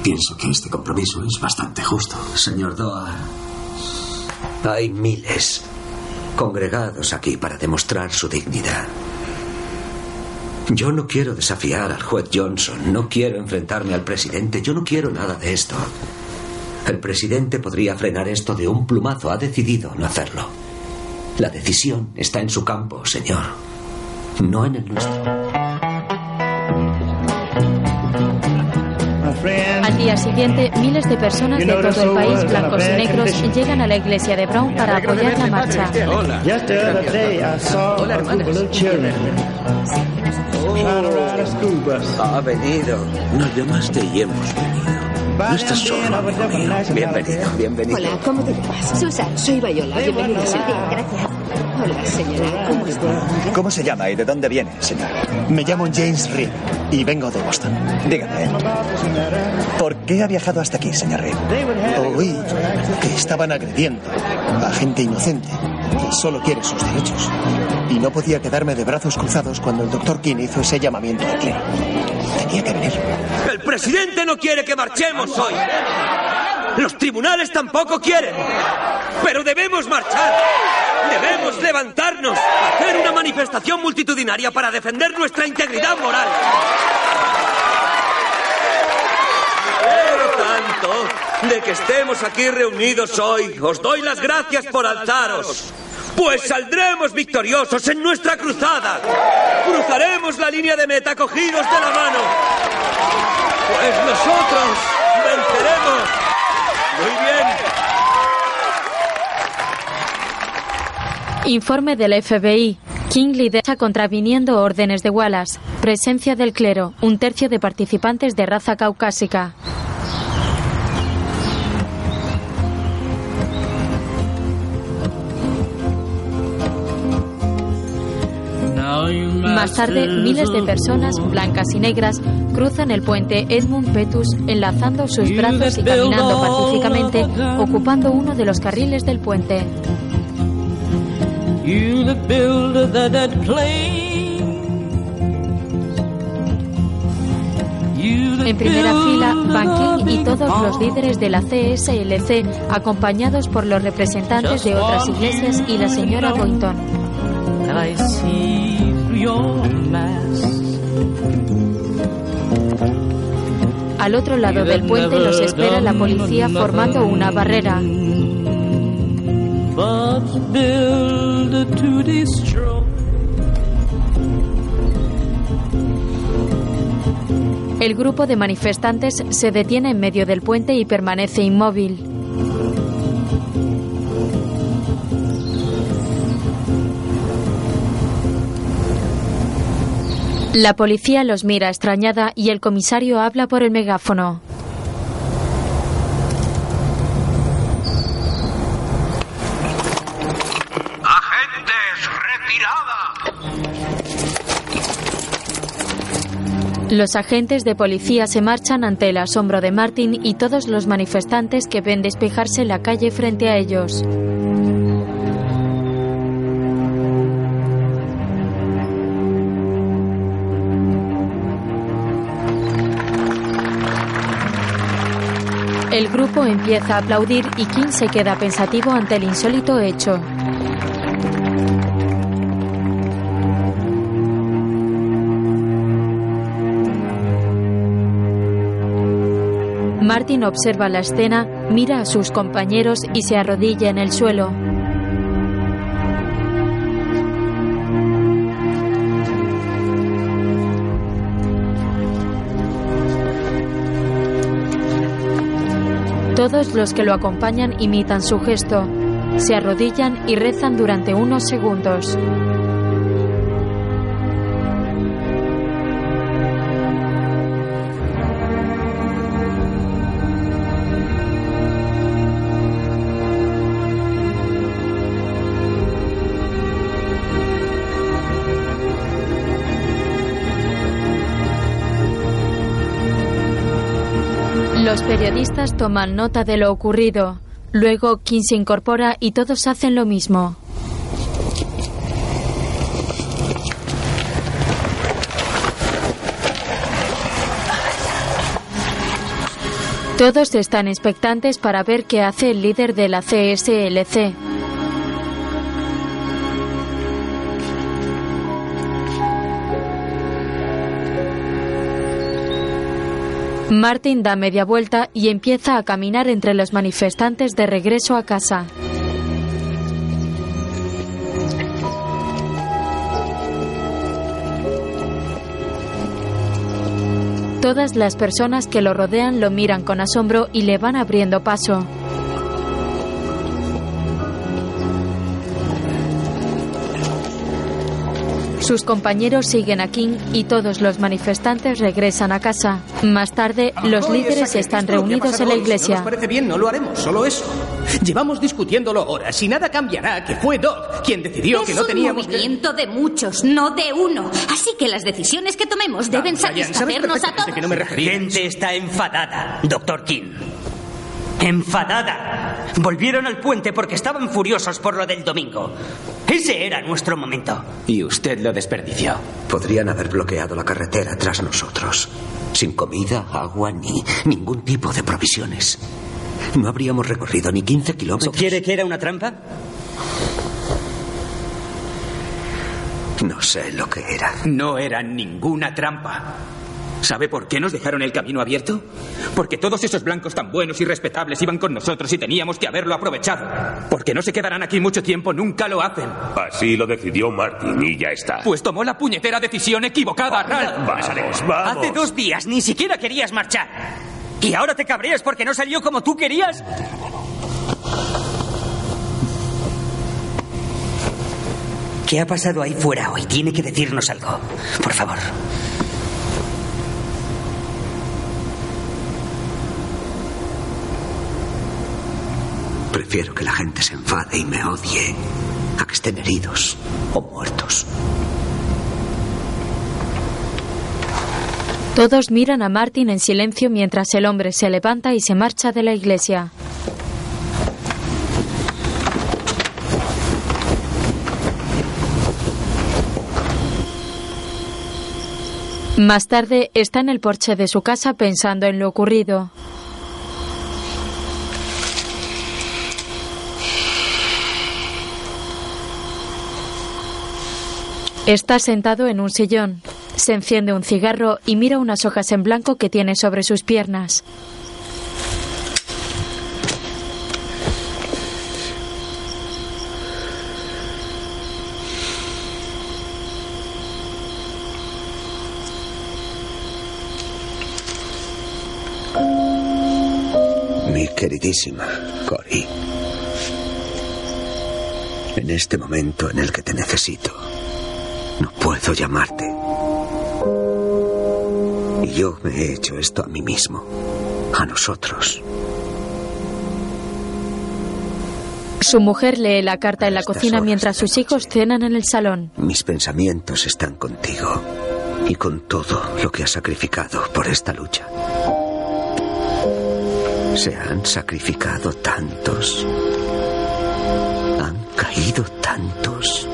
Pienso que este compromiso es bastante justo. Señor Doa, hay miles congregados aquí para demostrar su dignidad. Yo no quiero desafiar al juez Johnson, no quiero enfrentarme al presidente, yo no quiero nada de esto. El presidente podría frenar esto de un plumazo, ha decidido no hacerlo. La decisión está en su campo, señor, no en el nuestro. Al día siguiente, miles de personas de todo el país, blancos y negros, llegan a la iglesia de Brown para apoyar la marcha. Hola. Hola, hermana. Ha venido. Nos llamaste y hemos venido. No estás solo, amigo mío. Bienvenido, bienvenido. Hola, ¿cómo te llamas? Susan, soy Viola. Bienvenida, Silvia. Gracias. Hola, señora. ¿Cómo está? ¿Cómo se llama y de dónde viene, señor? Me llamo James Reed y vengo de Boston. Dígame, ¿por qué ha viajado hasta aquí, señor Reed? Oí que estaban agrediendo a gente inocente que solo quiere sus derechos. Y no podía quedarme de brazos cruzados cuando el doctor King hizo ese llamamiento clero. Tenía que venir. El presidente no quiere que marchemos hoy. Los tribunales tampoco quieren. Pero debemos marchar. Debemos levantarnos, hacer una manifestación multitudinaria para defender nuestra integridad moral. Pero tanto de que estemos aquí reunidos hoy. Os doy las gracias por alzaros. Pues saldremos victoriosos en nuestra cruzada. Cruzaremos la línea de meta cogidos de la mano. Pues nosotros venceremos. Informe del FBI. King lidera contraviniendo órdenes de Wallace. Presencia del clero. Un tercio de participantes de raza caucásica. Más tarde, miles de personas, blancas y negras, cruzan el puente Edmund Petus, enlazando sus brazos y caminando pacíficamente, ocupando uno de los carriles del puente. En primera fila, Van King y todos los líderes de la CSLC, acompañados por los representantes de otras iglesias y la señora Boynton. Your. Al otro lado del puente los espera la policía formando una barrera. But build to destroy. El grupo de manifestantes se detiene en medio del puente y permanece inmóvil. La policía los mira extrañada y el comisario habla por el megáfono. ¡Agentes, retirada! Los agentes de policía se marchan ante el asombro de Martin y todos los manifestantes que ven despejarse la calle frente a ellos. Empieza a aplaudir y King se queda pensativo ante el insólito hecho. Martin observa la escena, mira a sus compañeros y se arrodilla en el suelo. Todos los que lo acompañan imitan su gesto, se arrodillan y rezan durante unos segundos. Los periodistas toman nota de lo ocurrido. Luego King se incorpora y todos hacen lo mismo. Todos están expectantes para ver qué hace el líder de la CSLC. Martin da media vuelta y empieza a caminar entre los manifestantes de regreso a casa. Todas las personas que lo rodean lo miran con asombro y le van abriendo paso. Sus compañeros siguen a King y todos los manifestantes regresan a casa. Más tarde, los líderes están reunidos en la Si no iglesia. nos parece bien, no lo haremos, solo eso. Llevamos discutiéndolo horas y nada cambiará que fue Doc quien decidió es que no un teníamos que... movimiento de muchos, no de uno. Así que las decisiones que tomemos deben Vamos, Ryan, sabes satisfacernos a todos. que no me gente está enfadada, doctor King. Enfadada. Volvieron al puente porque estaban furiosos por lo del domingo. Ese era nuestro momento. Y usted lo desperdició. Podrían haber bloqueado la carretera tras nosotros. Sin comida, agua ni ningún tipo de provisiones. No habríamos recorrido ni 15 kilómetros. ¿Quiere que era una trampa? No sé lo que era. No era ninguna trampa. ¿Sabe por qué nos dejaron el camino abierto? Porque todos esos blancos tan buenos y respetables iban con nosotros y teníamos que haberlo aprovechado. Porque no se quedarán aquí mucho tiempo, nunca lo hacen. Así lo decidió Martin y ya está. Pues tomó la puñetera decisión equivocada, Ralph. Vamos, vamos. Hace dos días ni siquiera querías marchar. ¿Y ahora te cabreas porque no salió como tú querías? ¿Qué ha pasado ahí fuera hoy? Tiene que decirnos algo. Por favor. Prefiero que la gente se enfade y me odie a que estén heridos o muertos. Todos miran a Martin en silencio mientras el hombre se levanta y se marcha de la iglesia. Más tarde está en el porche de su casa pensando en lo ocurrido. Está sentado en un sillón. Se enciende un cigarro y mira unas hojas en blanco que tiene sobre sus piernas. Mi queridísima Cory. En este momento en el que te necesito, no puedo llamarte. Y yo me he hecho esto a mí mismo, a nosotros. Su mujer lee la carta en la cocina mientras sus hijos cenan en el salón. Mis pensamientos están contigo y con todo lo que has sacrificado por esta lucha. Se han sacrificado tantos. Han caído tantos.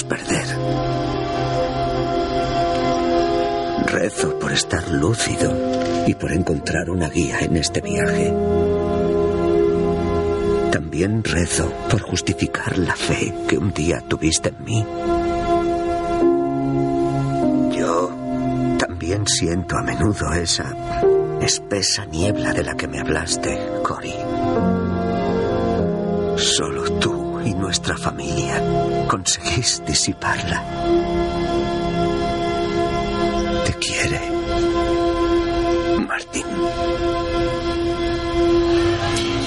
Perder. Rezo por estar lúcido y por encontrar una guía en este viaje. También rezo por justificar la fe que un día tuviste en mí. Yo también siento a menudo esa espesa niebla de la que me hablaste, Cory. Solo tú y nuestra familia conseguís disiparla. Te quiere, Martín.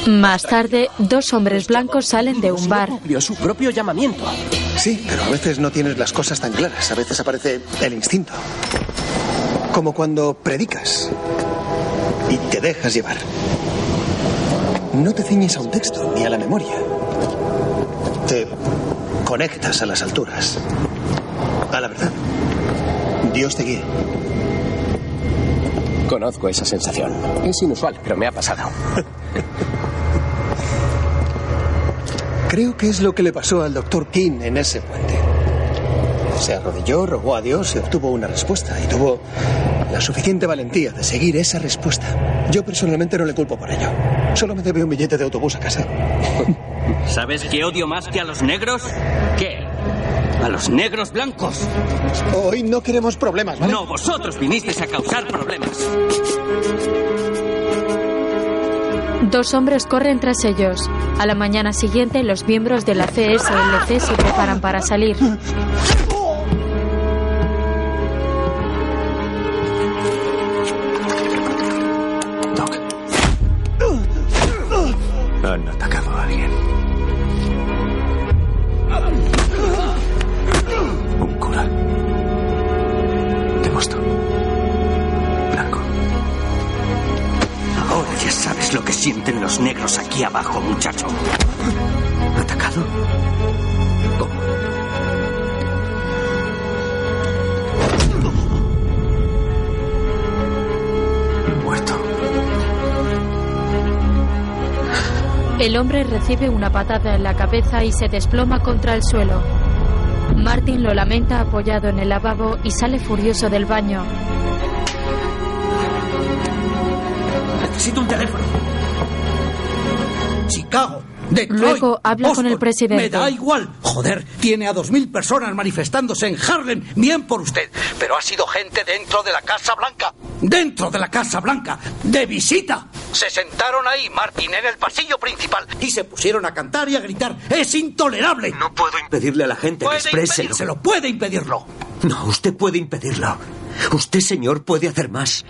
Más tarde, dos hombres blancos salen de un bar. Su propio llamamiento. Sí, pero a veces no tienes las cosas tan claras. A veces aparece el instinto. Como cuando predicas y te dejas llevar. No te ciñes a un texto ni a la memoria. Te conectas a las alturas. A la verdad. Dios te guíe. Conozco esa sensación. Es inusual, pero me ha pasado. Creo que es lo que le pasó al doctor King en ese puente. Se arrodilló, rogó a Dios y obtuvo una respuesta. Y tuvo la suficiente valentía de seguir esa respuesta. Yo personalmente no le culpo por ello. Solo me debe un billete de autobús a casa. ¿Sabes qué odio más que a los negros? ¿Qué? A los negros blancos. Hoy no queremos problemas, ¿vale? No, vosotros vinisteis a causar problemas. Dos hombres corren tras ellos. A la mañana siguiente, los miembros de la CSLC se preparan para salir. El hombre recibe una patada en la cabeza y se desploma contra el suelo. Martin lo lamenta apoyado en el lavabo y sale furioso del baño. Necesito un teléfono. Chicago. Detroit, Luego habla con el presidente. Me da igual. Joder, tiene a dos mil personas manifestándose en Harlem. Bien por usted. Pero ha sido gente dentro de la Casa Blanca. Dentro de la Casa Blanca. De visita. Se sentaron ahí, Martin, en el pasillo principal. Y se pusieron a cantar y a gritar. Es intolerable. No puedo impedirle a la gente que exprese. lo- impedírselo, puede impedirlo. No, usted puede impedirlo. Usted, señor, puede hacer más.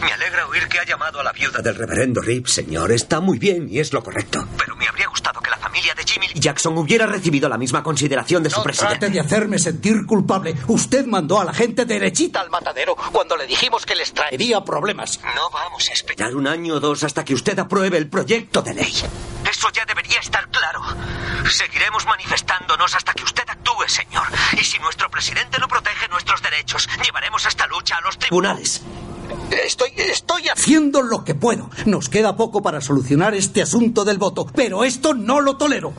Me alegra oír que ha llamado a la viuda del reverendo Rip, señor. Está muy bien y es lo correcto. Pero me habría gustado que la familia de Jimmy Lee Jackson hubiera recibido la misma consideración de su No presidente. trate de hacerme sentir culpable. Usted mandó a la gente derechita al matadero cuando le dijimos que les traería problemas. No vamos a esperar un año o dos hasta que usted apruebe el proyecto de ley. Eso ya debería estar claro. Seguiremos manifestándonos hasta que usted actúe, señor. Y si nuestro presidente no protege nuestros derechos, llevaremos esta lucha a los tribunales. Estoy, estoy haciendo lo que puedo. Nos queda poco para solucionar este asunto del voto, pero esto no lo tolero.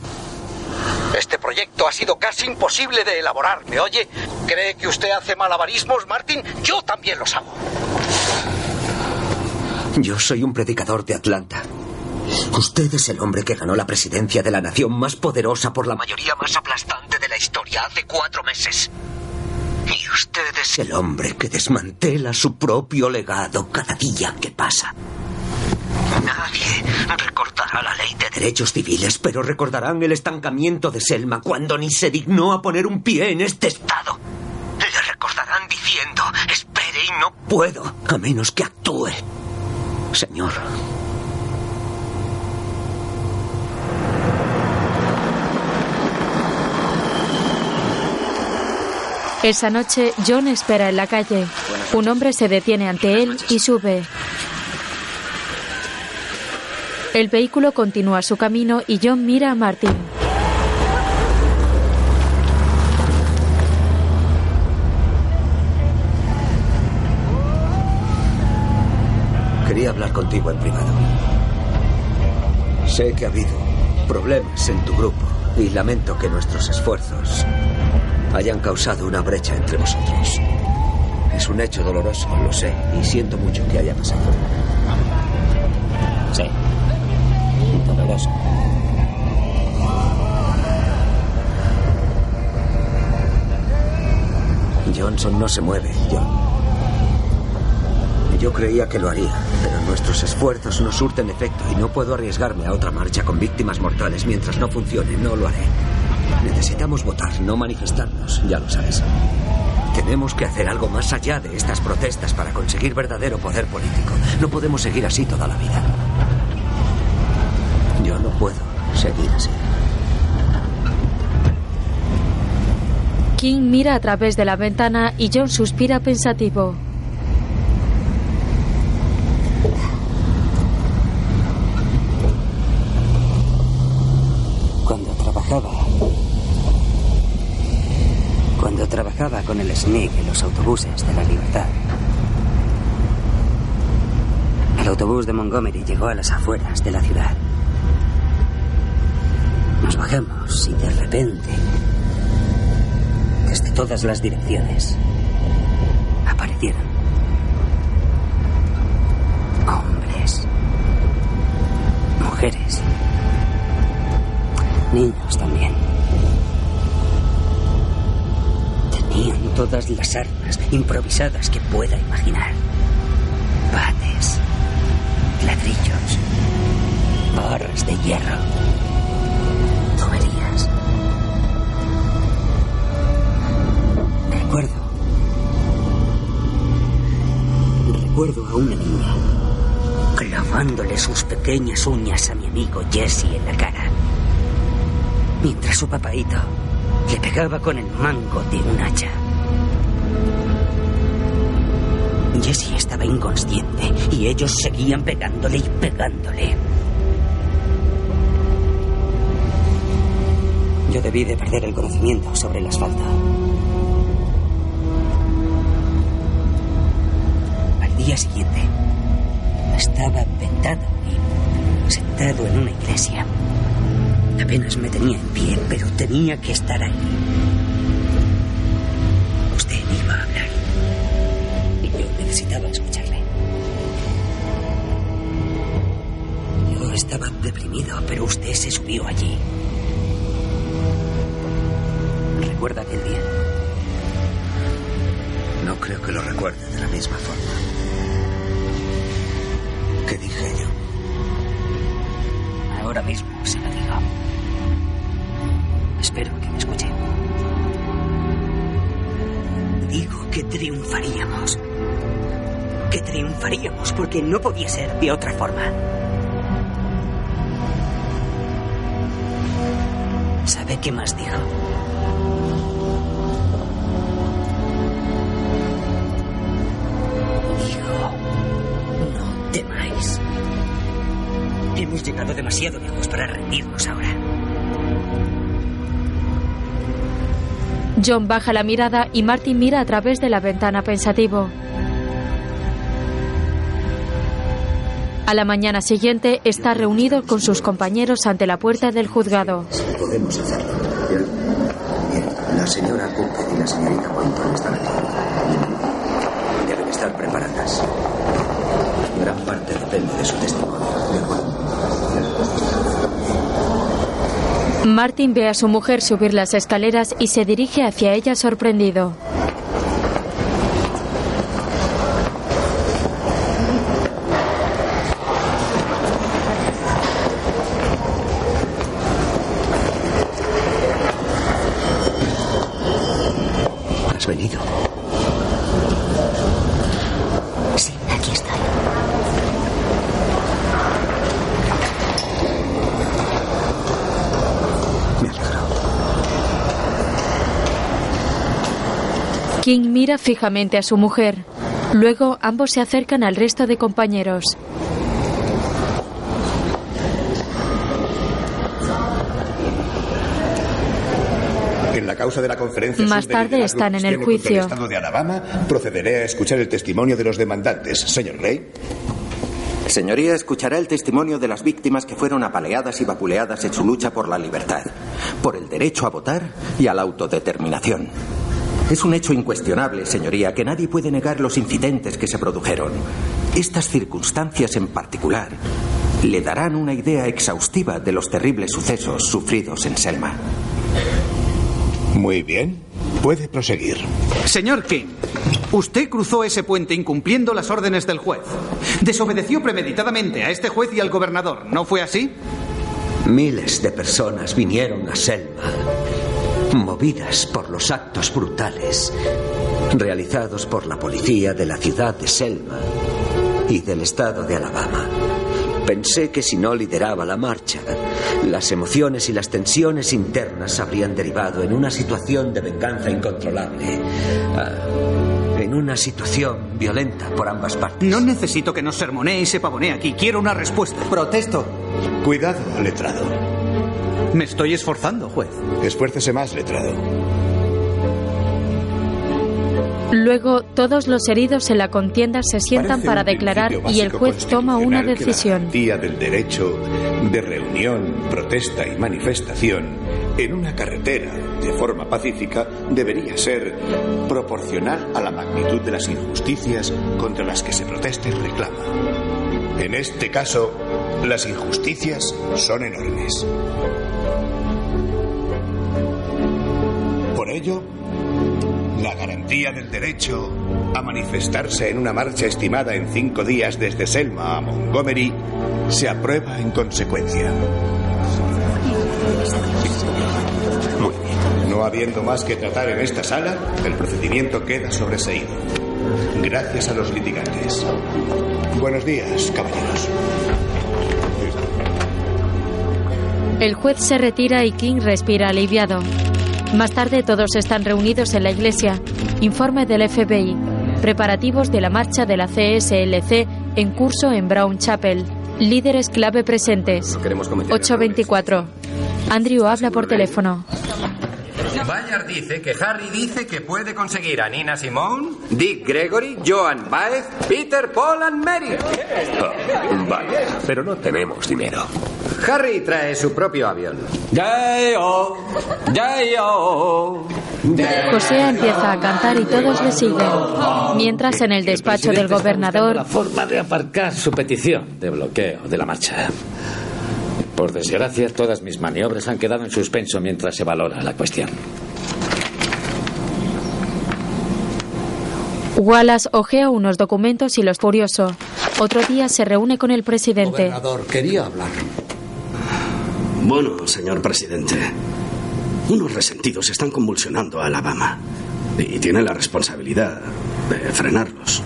Este proyecto ha sido casi imposible de elaborar, ¿me oye? ¿Cree que usted hace malabarismos, Martin? Yo también los hago. Yo soy un predicador de Atlanta. Usted es el hombre que ganó la presidencia de la nación más poderosa por la mayoría más aplastante de la historia hace cuatro meses. Y usted es el hombre que desmantela su propio legado cada día que pasa. Nadie recordará la ley de derechos civiles, pero recordarán el estancamiento de Selma cuando ni se dignó a poner un pie en este estado. Le recordarán diciendo, espere y no puedo, a menos que actúe. Señor, Esa noche, John espera en la calle. Un hombre se detiene ante él y sube. El vehículo continúa su camino y John mira a Martin. quería hablar contigo en privado. Sé que ha habido problemas en tu grupo y lamento que nuestros esfuerzos hayan causado una brecha entre vosotros. Es un hecho doloroso, lo sé, y siento mucho que haya pasado. Sí. Doloroso. Johnson no se mueve, John. Yo creía que lo haría, pero nuestros esfuerzos no surten efecto y no puedo arriesgarme a otra marcha con víctimas mortales mientras no funcione. No lo haré. Necesitamos votar, no manifestarnos, ya lo sabes. Tenemos que hacer algo más allá de estas protestas para conseguir verdadero poder político. No podemos seguir así toda la vida. Yo no puedo seguir así. King mira a través de la ventana y John suspira pensativo. Cuando trabajaba. Cuando trabajaba con el SNIC en los autobuses de la libertad. El autobús de Montgomery llegó a las afueras de la ciudad. Nos bajamos y de repente, desde todas las direcciones, aparecieron hombres, mujeres, niños también. Todas las armas improvisadas que pueda imaginar. Bates, ladrillos, barras de hierro, tuberías. Recuerdo. Recuerdo a una niña clavándole sus pequeñas uñas a mi amigo Jesse en la cara mientras su papaito le pegaba con el mango de un hacha. Inconsciente y ellos seguían pegándole y pegándole. Yo debí de perder el conocimiento sobre el asfalto. Al día siguiente estaba vendado y sentado en una iglesia. Apenas me tenía en pie, pero tenía que estar ahí. Necesitaba escucharle. Yo estaba deprimido, pero usted se subió allí. ¿Recuerda aquel día? No creo que lo recuerde de la misma forma. ¿Qué dije yo? Ahora mismo se lo digo. Espero que me escuche. Digo que triunfaríamos. Que triunfaríamos porque no podía ser de otra forma. ¿Sabe qué más dijo? Dijo, no temáis. Hemos llegado demasiado lejos para rendirnos ahora. John baja la mirada y Martin mira a través de la ventana pensativo. A la mañana siguiente está reunido con sus compañeros ante la puerta del juzgado. Podemos hacerlo. Bien. Bien. La señora Cooper y la señorita Boynton están aquí. Deben estar preparadas. Gran parte depende de su testimonio. ¿De acuerdo? Martin ve a su mujer subir las escaleras y se dirige hacia ella sorprendido. Mira fijamente a su mujer. Luego ambos se acercan al resto de compañeros. En la causa de la conferencia Más tarde están en el juicio. estado de Alabama, procederé a escuchar el testimonio de los demandantes. Señor Gray. Señoría, escuchará el testimonio de las víctimas que fueron apaleadas y vapuleadas en su lucha por la libertad, por el derecho a votar y a la autodeterminación. Es un hecho incuestionable, señoría, que nadie puede negar los incidentes que se produjeron. Estas circunstancias en particular le darán una idea exhaustiva de los terribles sucesos sufridos en Selma. Muy bien. Puede proseguir. Señor King, usted cruzó ese puente incumpliendo las órdenes del juez. Desobedeció premeditadamente a este juez y al gobernador, ¿no fue así? Miles de personas vinieron a Selma, movidas por los actos brutales realizados por la policía de la ciudad de Selma y del estado de Alabama. Pensé que si no lideraba la marcha, las emociones y las tensiones internas habrían derivado en una situación de venganza incontrolable. Ah, en una situación violenta por ambas partes. No necesito que nos sermonee y se pavonee aquí. Quiero una respuesta. Protesto. Cuidado, letrado. Me estoy esforzando, juez. Esfuércese más, letrado. Luego todos los heridos en la contienda se sientan Parece para declarar y el juez toma una constitucional que la decisión. garantía del derecho de reunión, protesta y manifestación en una carretera de forma pacífica debería ser proporcional a la magnitud de las injusticias contra las que se protesta y reclama. En este caso, las injusticias son enormes. Ello, la garantía del derecho a manifestarse en una marcha estimada en cinco días desde Selma a Montgomery se aprueba en consecuencia. Muy bien. No habiendo más que tratar en esta sala, el procedimiento queda sobreseído. Gracias a los litigantes. Buenos días, caballeros. El juez se retira y King respira aliviado. Más tarde todos están reunidos en la iglesia. Informe del FBI. Preparativos de la marcha de la CSLC en curso en Brown Chapel. Líderes clave presentes. 824. Andrew habla por teléfono. Bayard dice que Harry dice que puede conseguir a Nina Simone, Dick Gregory, Joan Baez, Peter, Paul and Mary. Oh, vale, pero no tenemos dinero. Harry trae su propio avión. José empieza a cantar y todos le siguen. Mientras en el despacho del gobernador, La forma de aparcar su petición de bloqueo de la marcha. Por desgracia, todas mis maniobras han quedado en suspenso mientras se valora la cuestión. Wallace ojea unos documentos y los furioso. Otro día se reúne con el presidente. Gobernador, quería hablar. Bueno, señor presidente, unos resentidos están convulsionando a Alabama y tiene la responsabilidad de frenarlos.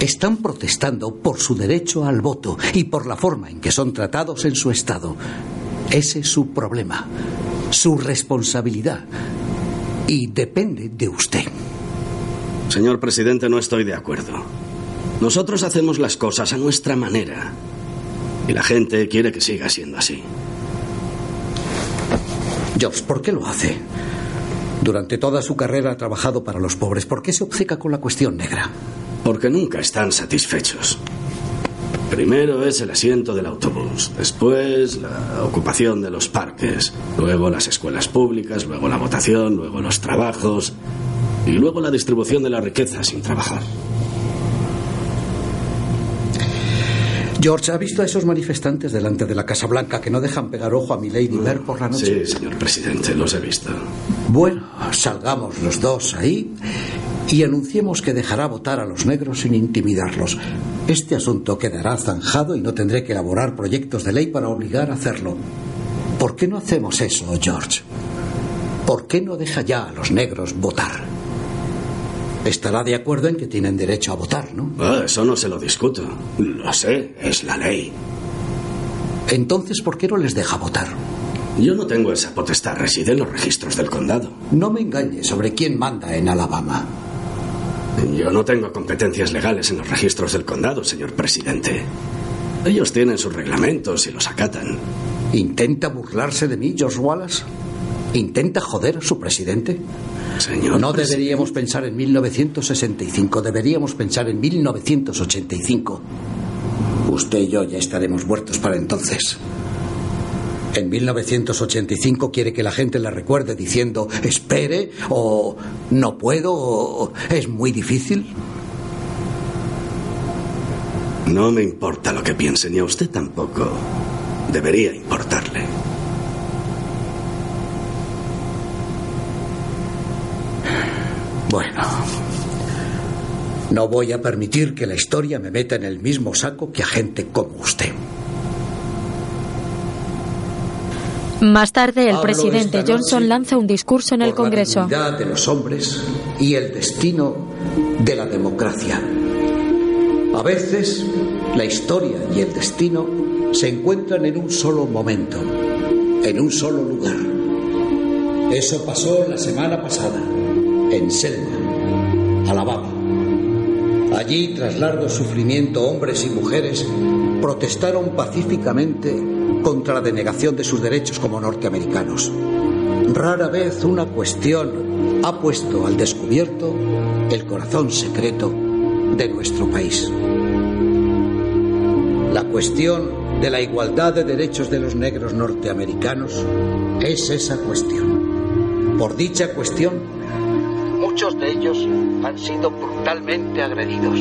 Están protestando por su derecho al voto y por la forma en que son tratados en su estado. Ese es su problema, su responsabilidad. Y depende de usted. Señor presidente, no estoy de acuerdo. Nosotros hacemos las cosas a nuestra manera y la gente quiere que siga siendo así. George, ¿por qué lo hace? Durante toda su carrera ha trabajado para los pobres. ¿Por qué se obceca con la cuestión negra? Porque nunca están satisfechos. Primero es el asiento del autobús, después la ocupación de los parques, luego las escuelas públicas, luego la votación, luego los trabajos y luego la distribución de la riqueza sin trabajar. George, ¿ha visto a esos manifestantes delante de la Casa Blanca que no dejan pegar ojo a mi Lady por la noche? Sí, señor presidente, los he visto. Bueno, salgamos los dos ahí y anunciemos que dejará votar a los negros sin intimidarlos. Este asunto quedará zanjado y no tendré que elaborar proyectos de ley para obligar a hacerlo. ¿Por qué no hacemos eso, George? ¿Por qué no deja ya a los negros votar? Estará de acuerdo en que tienen derecho a votar, ¿no? Ah, eso no se lo discuto. Lo sé, es la ley. Entonces, ¿por qué no les deja votar? Yo no tengo esa potestad, reside en los registros del condado. No me engañe sobre quién manda en Alabama. Yo no tengo competencias legales en los registros del condado, señor presidente. Ellos tienen sus reglamentos y los acatan. ¿Intenta burlarse de mí, George Wallace? ¿Intenta joder a su presidente? Señor No deberíamos pensar en 1965, deberíamos pensar en 1985. Usted y yo ya estaremos muertos para entonces. En 1985 quiere que la gente le recuerde diciendo espere o no puedo o es muy difícil. No me importa lo que piensen y a usted tampoco debería importarle. Bueno, no voy a permitir que la historia me meta en el mismo saco que a gente como usted. Más tarde, el Hablo presidente Johnson lanza un discurso en el la Congreso. dignidad de los hombres y el destino de la democracia. A veces, la historia y el destino se encuentran en un solo momento, en un solo lugar. Eso pasó la semana pasada, en Selma, Alabama. Allí, tras largo sufrimiento, hombres y mujeres protestaron pacíficamente contra la denegación de sus derechos como norteamericanos. Rara vez una cuestión ha puesto al descubierto el corazón secreto de nuestro país. La cuestión de la igualdad de derechos de los negros norteamericanos es esa cuestión. Por dicha cuestión, muchos de ellos han sido brutalmente agredidos.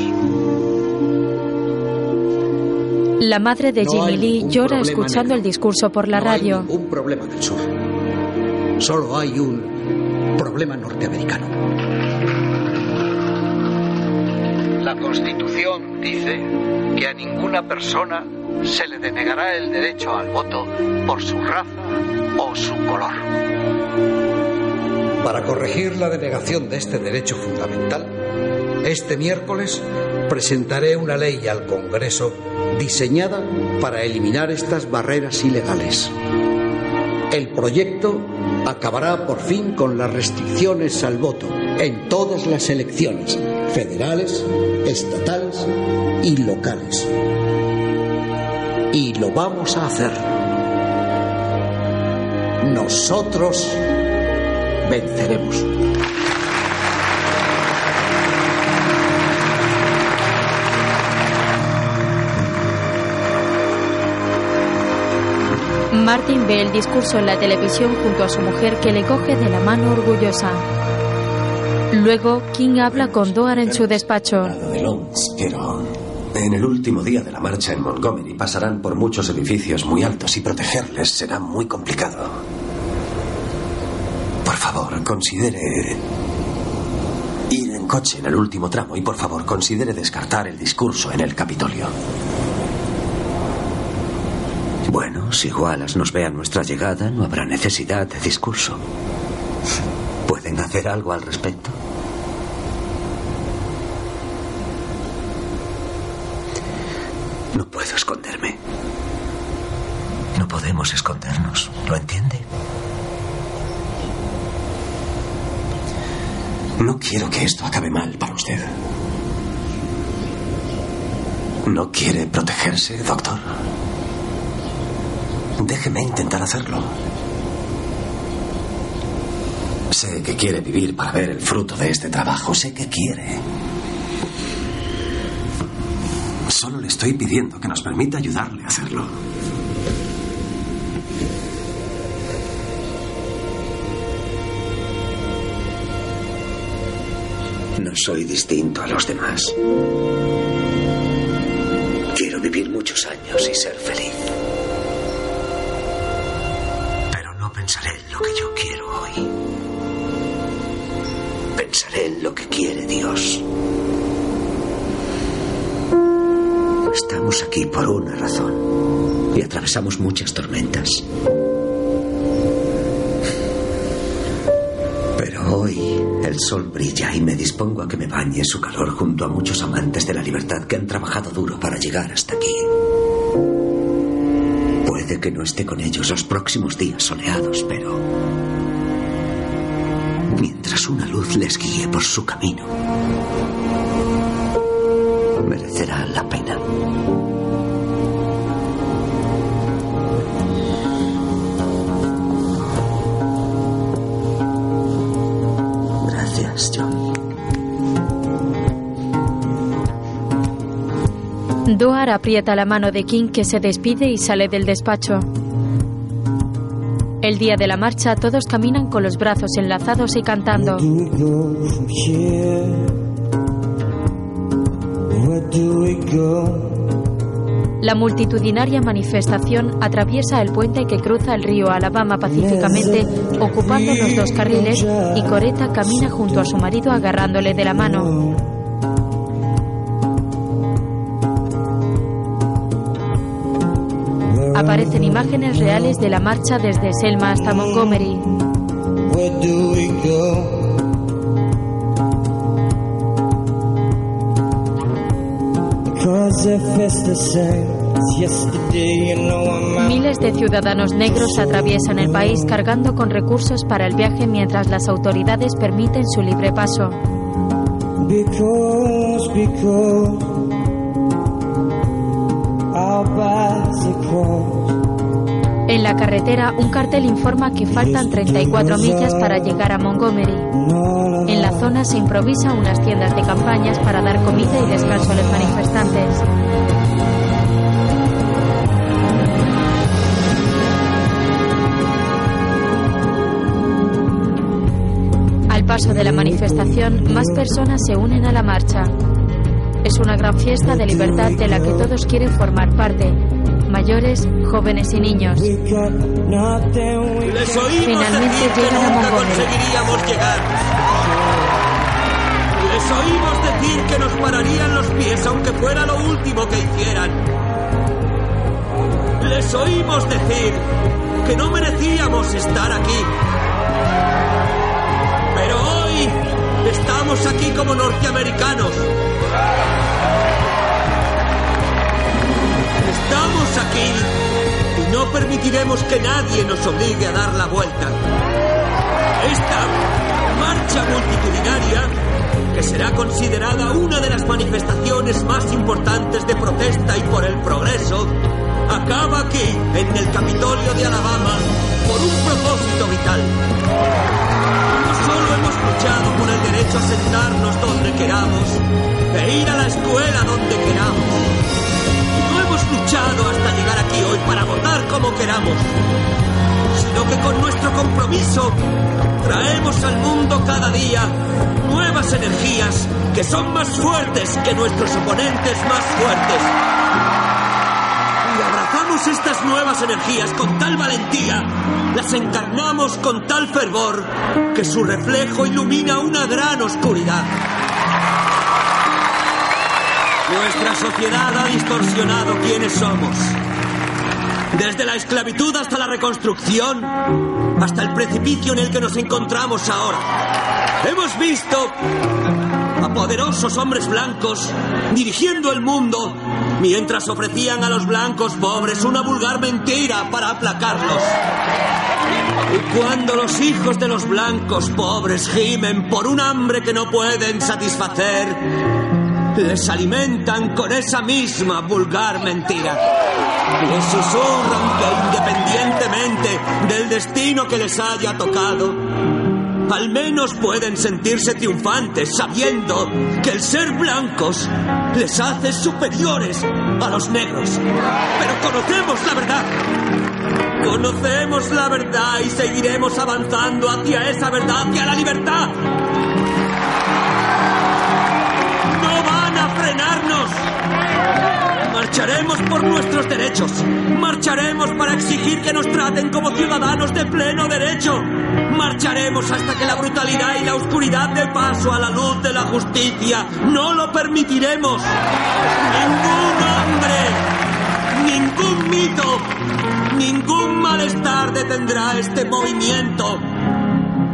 La madre de Jimmy hay Lee llora escuchando el discurso por la No hay radio. ningún problema del sur. Solo hay un problema norteamericano. La Constitución dice que a ninguna persona se le denegará el derecho al voto por su raza o su color. Para corregir la denegación de este derecho fundamental, este miércoles presentaré una ley al Congreso diseñada para eliminar estas barreras ilegales. El proyecto acabará por fin con las restricciones al voto en todas las elecciones, federales, estatales y locales. Y lo vamos a hacer. Nosotros venceremos. Martin ve el discurso en la televisión junto a su mujer que le coge de la mano orgullosa. Luego, King habla con Doar en su despacho. de Lons, pero en el último día de la marcha en Montgomery pasarán por muchos edificios muy altos y protegerles será muy complicado. Considere ir en coche en el último tramo y por favor considere descartar el discurso en el Capitolio. Bueno, si Wallace nos ve a nuestra llegada, no habrá necesidad de discurso. ¿Pueden hacer algo al respecto? No puedo esconderme. No podemos escondernos, ¿lo entiende? No quiero que esto acabe mal para usted. ¿No quiere protegerse, doctor? Déjeme intentar hacerlo. Sé que quiere vivir para ver el fruto de este trabajo. Sé que quiere. Solo le estoy pidiendo que nos permita ayudarle a hacerlo. Soy distinto a los demás. Quiero vivir muchos años y ser feliz. Pero no pensaré en lo que yo quiero hoy. Pensaré en lo que quiere Dios. Estamos aquí por una razón y atravesamos muchas tormentas. Pero hoy el sol brilla y me dispongo a que me bañe su calor junto a muchos amantes de la libertad que han trabajado duro para llegar hasta aquí. Puede que no esté con ellos los próximos días soleados, pero mientras una luz les guíe por su camino, merecerá la pena. John. Doar aprieta la mano de King que se despide y sale del despacho. El día de la marcha todos caminan con los brazos enlazados y cantando. La multitudinaria manifestación atraviesa el puente que cruza el río Alabama pacíficamente, ocupando los dos carriles, y Coretta camina junto a su marido agarrándole de la mano. Aparecen imágenes reales de la marcha desde Selma hasta Montgomery. Miles de ciudadanos negros atraviesan el país cargando con recursos para el viaje mientras las autoridades permiten su libre paso. Because, because. En la carretera, un cartel informa que faltan 34 millas para llegar a Montgomery. Zona se improvisa unas tiendas de campañas para dar comida y descanso a los manifestantes. Al paso de la manifestación, más personas se unen a la marcha. Es una gran fiesta de libertad de la que todos quieren formar parte, mayores, jóvenes y niños. Les oímos Finalmente decir que llegan a nunca Montgomery. conseguiríamos llegar. Les oímos decir que nos pararían los pies aunque fuera lo último que hicieran. Les oímos decir que no merecíamos estar aquí. Pero hoy estamos aquí como norteamericanos. Estamos aquí y no permitiremos que nadie nos obligue a dar la vuelta. Esta marcha multitudinaria, que será considerada una de las manifestaciones más importantes de protesta y por el progreso, acaba aquí, en el Capitolio de Alabama, por un propósito vital. No solo hemos luchado por el derecho a sentarnos donde queramos e ir a la escuela donde queramos. No hemos luchado hasta llegar aquí hoy para votar como queramos, sino que con nuestro compromiso traemos al mundo cada día nuevas energías que son más fuertes que nuestros oponentes más fuertes. Y abrazamos estas nuevas energías con tal valentía, las encarnamos con tal fervor, que su reflejo ilumina una gran oscuridad. Nuestra sociedad ha distorsionado quiénes somos. Desde la esclavitud hasta la reconstrucción, hasta el precipicio en el que nos encontramos ahora. Hemos visto a poderosos hombres blancos dirigiendo el mundo mientras ofrecían a los blancos pobres una vulgar mentira para aplacarlos. Y cuando los hijos de los blancos pobres gimen por un hambre que no pueden satisfacer, les alimentan con esa misma vulgar mentira. Les susurran que independientemente del destino que les haya tocado, al menos pueden sentirse triunfantes sabiendo que el ser blancos les hace superiores a los negros. Pero conocemos la verdad. Conocemos la verdad y seguiremos avanzando hacia esa verdad, hacia la libertad. Marcharemos por nuestros derechos. Marcharemos para exigir que nos traten como ciudadanos de pleno derecho. Marcharemos hasta que la brutalidad y la oscuridad dé paso a la luz de la justicia. No lo permitiremos. Ningún hombre, ningún mito, ningún malestar detendrá este movimiento.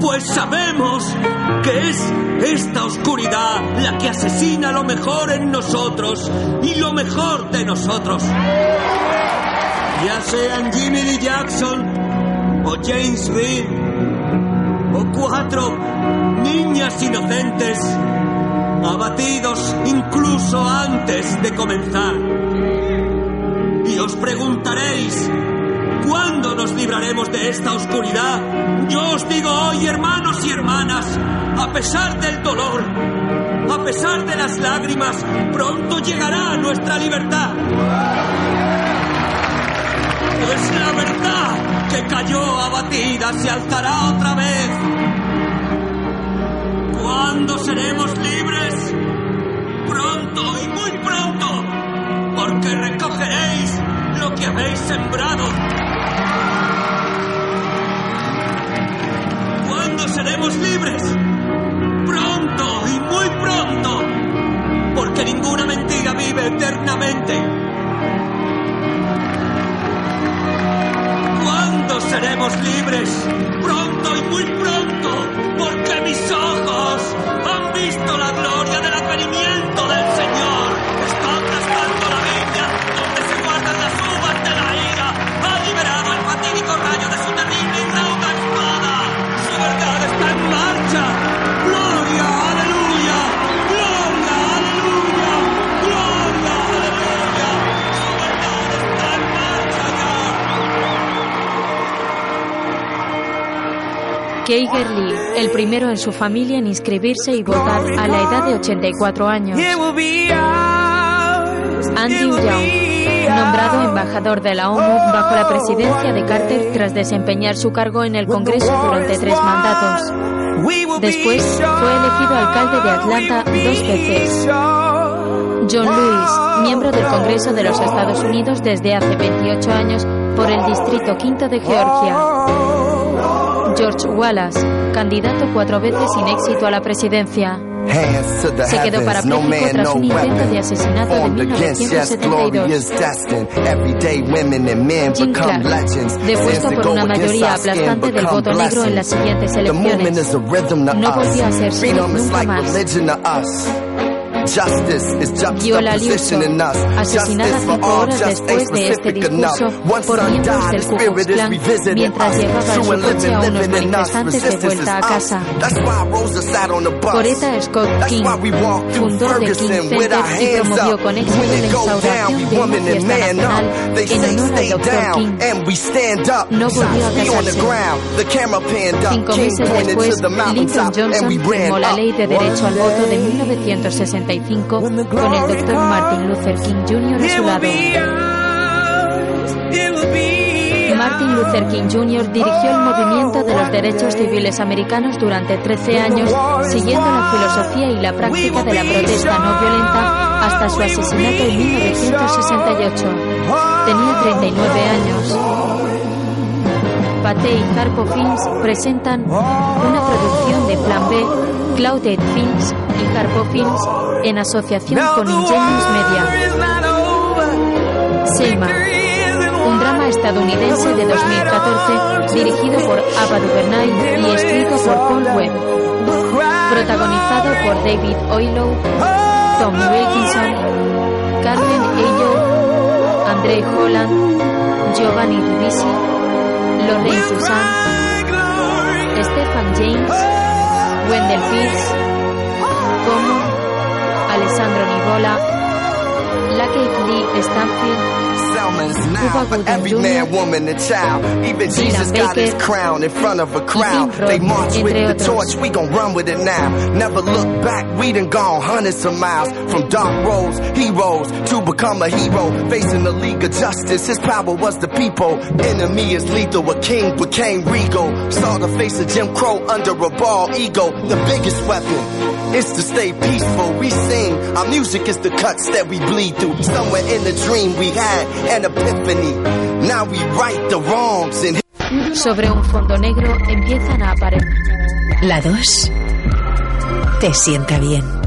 Pues sabemos que es esta oscuridad la que asesina lo mejor en nosotros y lo mejor de nosotros. Ya sean Jimmy Lee Jackson o James Reed o cuatro niñas inocentes abatidos incluso antes de comenzar. Y os preguntaréis, ¿Cuándo nos libraremos de esta oscuridad? Yo os digo hoy, hermanos y hermanas, a pesar del dolor, a pesar de las lágrimas, pronto llegará nuestra libertad. Pues la verdad que cayó abatida se alzará otra vez. ¿Cuándo seremos libres? Pronto y muy pronto, porque recogeréis lo que habéis sembrado. Seremos libres? Pronto y muy pronto, porque ninguna mentira vive eternamente. ¿Cuándo seremos libres? Pronto y muy pronto, Keiger Lee, el primero en su familia en inscribirse y votar a la edad de 84 años. Andrew Young, nombrado embajador de la ONU bajo la presidencia de Carter tras desempeñar su cargo en el Congreso durante tres mandatos. Después fue elegido alcalde de Atlanta dos veces. John Lewis, miembro del Congreso de los Estados Unidos desde hace 28 años por el Distrito Quinto de Georgia. George Wallace, candidato cuatro veces sin éxito a la presidencia. Se quedó parapléjico tras un intento de asesinato de 1972. Jim Clark, depuesto por una mayoría aplastante del voto negro en las siguientes elecciones, no volvió a ser nunca más. Viola Liuso, asesinada cinco horas después de este discurso por miembros del Ku Klux Klan mientras llevaba su coche a unos manifestantes de vuelta a casa. Coretta Scott King, fundó The King Center y promovió con éxito la instauración de una fiesta nacional en honor al Dr. King. No volvió a casarse. Cinco meses después, Lyndon Johnson firmó la Ley de Derecho al Voto de 1965 con el Dr. Martin Luther King Jr. a su lado. Martin Luther King Jr. dirigió el movimiento de los derechos civiles americanos durante 13 años, siguiendo la filosofía y la práctica de la protesta no violenta hasta su asesinato en 1968. Tenía 39 años. Pate y Harpo Films presentan una producción de Plan B, Clouded Films y Harpo Films en asociación con Ingenious Media. Selma, un drama estadounidense de 2014 dirigido por Ava DuVernay y escrito por Paul Webb. Protagonizado por David Oilow, Tom Wilkinson, Carmen Ayo, André Holland, Giovanni Ribisi, Lorraine Toussaint, Stephan James, Wendell Pierce, Como, Alessandro Nivola, Lucky Lee Stanfield, Cuba Even Jesus got his crown in front of a crowd. They march with the torch, we gon' run with it now. Never look back, we done gone hundreds of miles. From dark roads, heroes, to become a hero. Facing the League of Justice, his power was the people. Enemy is lethal, a king became regal. Saw the face of Jim Crow under a bald ego. The biggest weapon is to stay peaceful. We sing, our music is the cuts that we bleed through. Somewhere in the dream we had an epiphany. Now we right the wrongs and Sobre un fondo negro empiezan a aparecer. La 2 te sienta bien.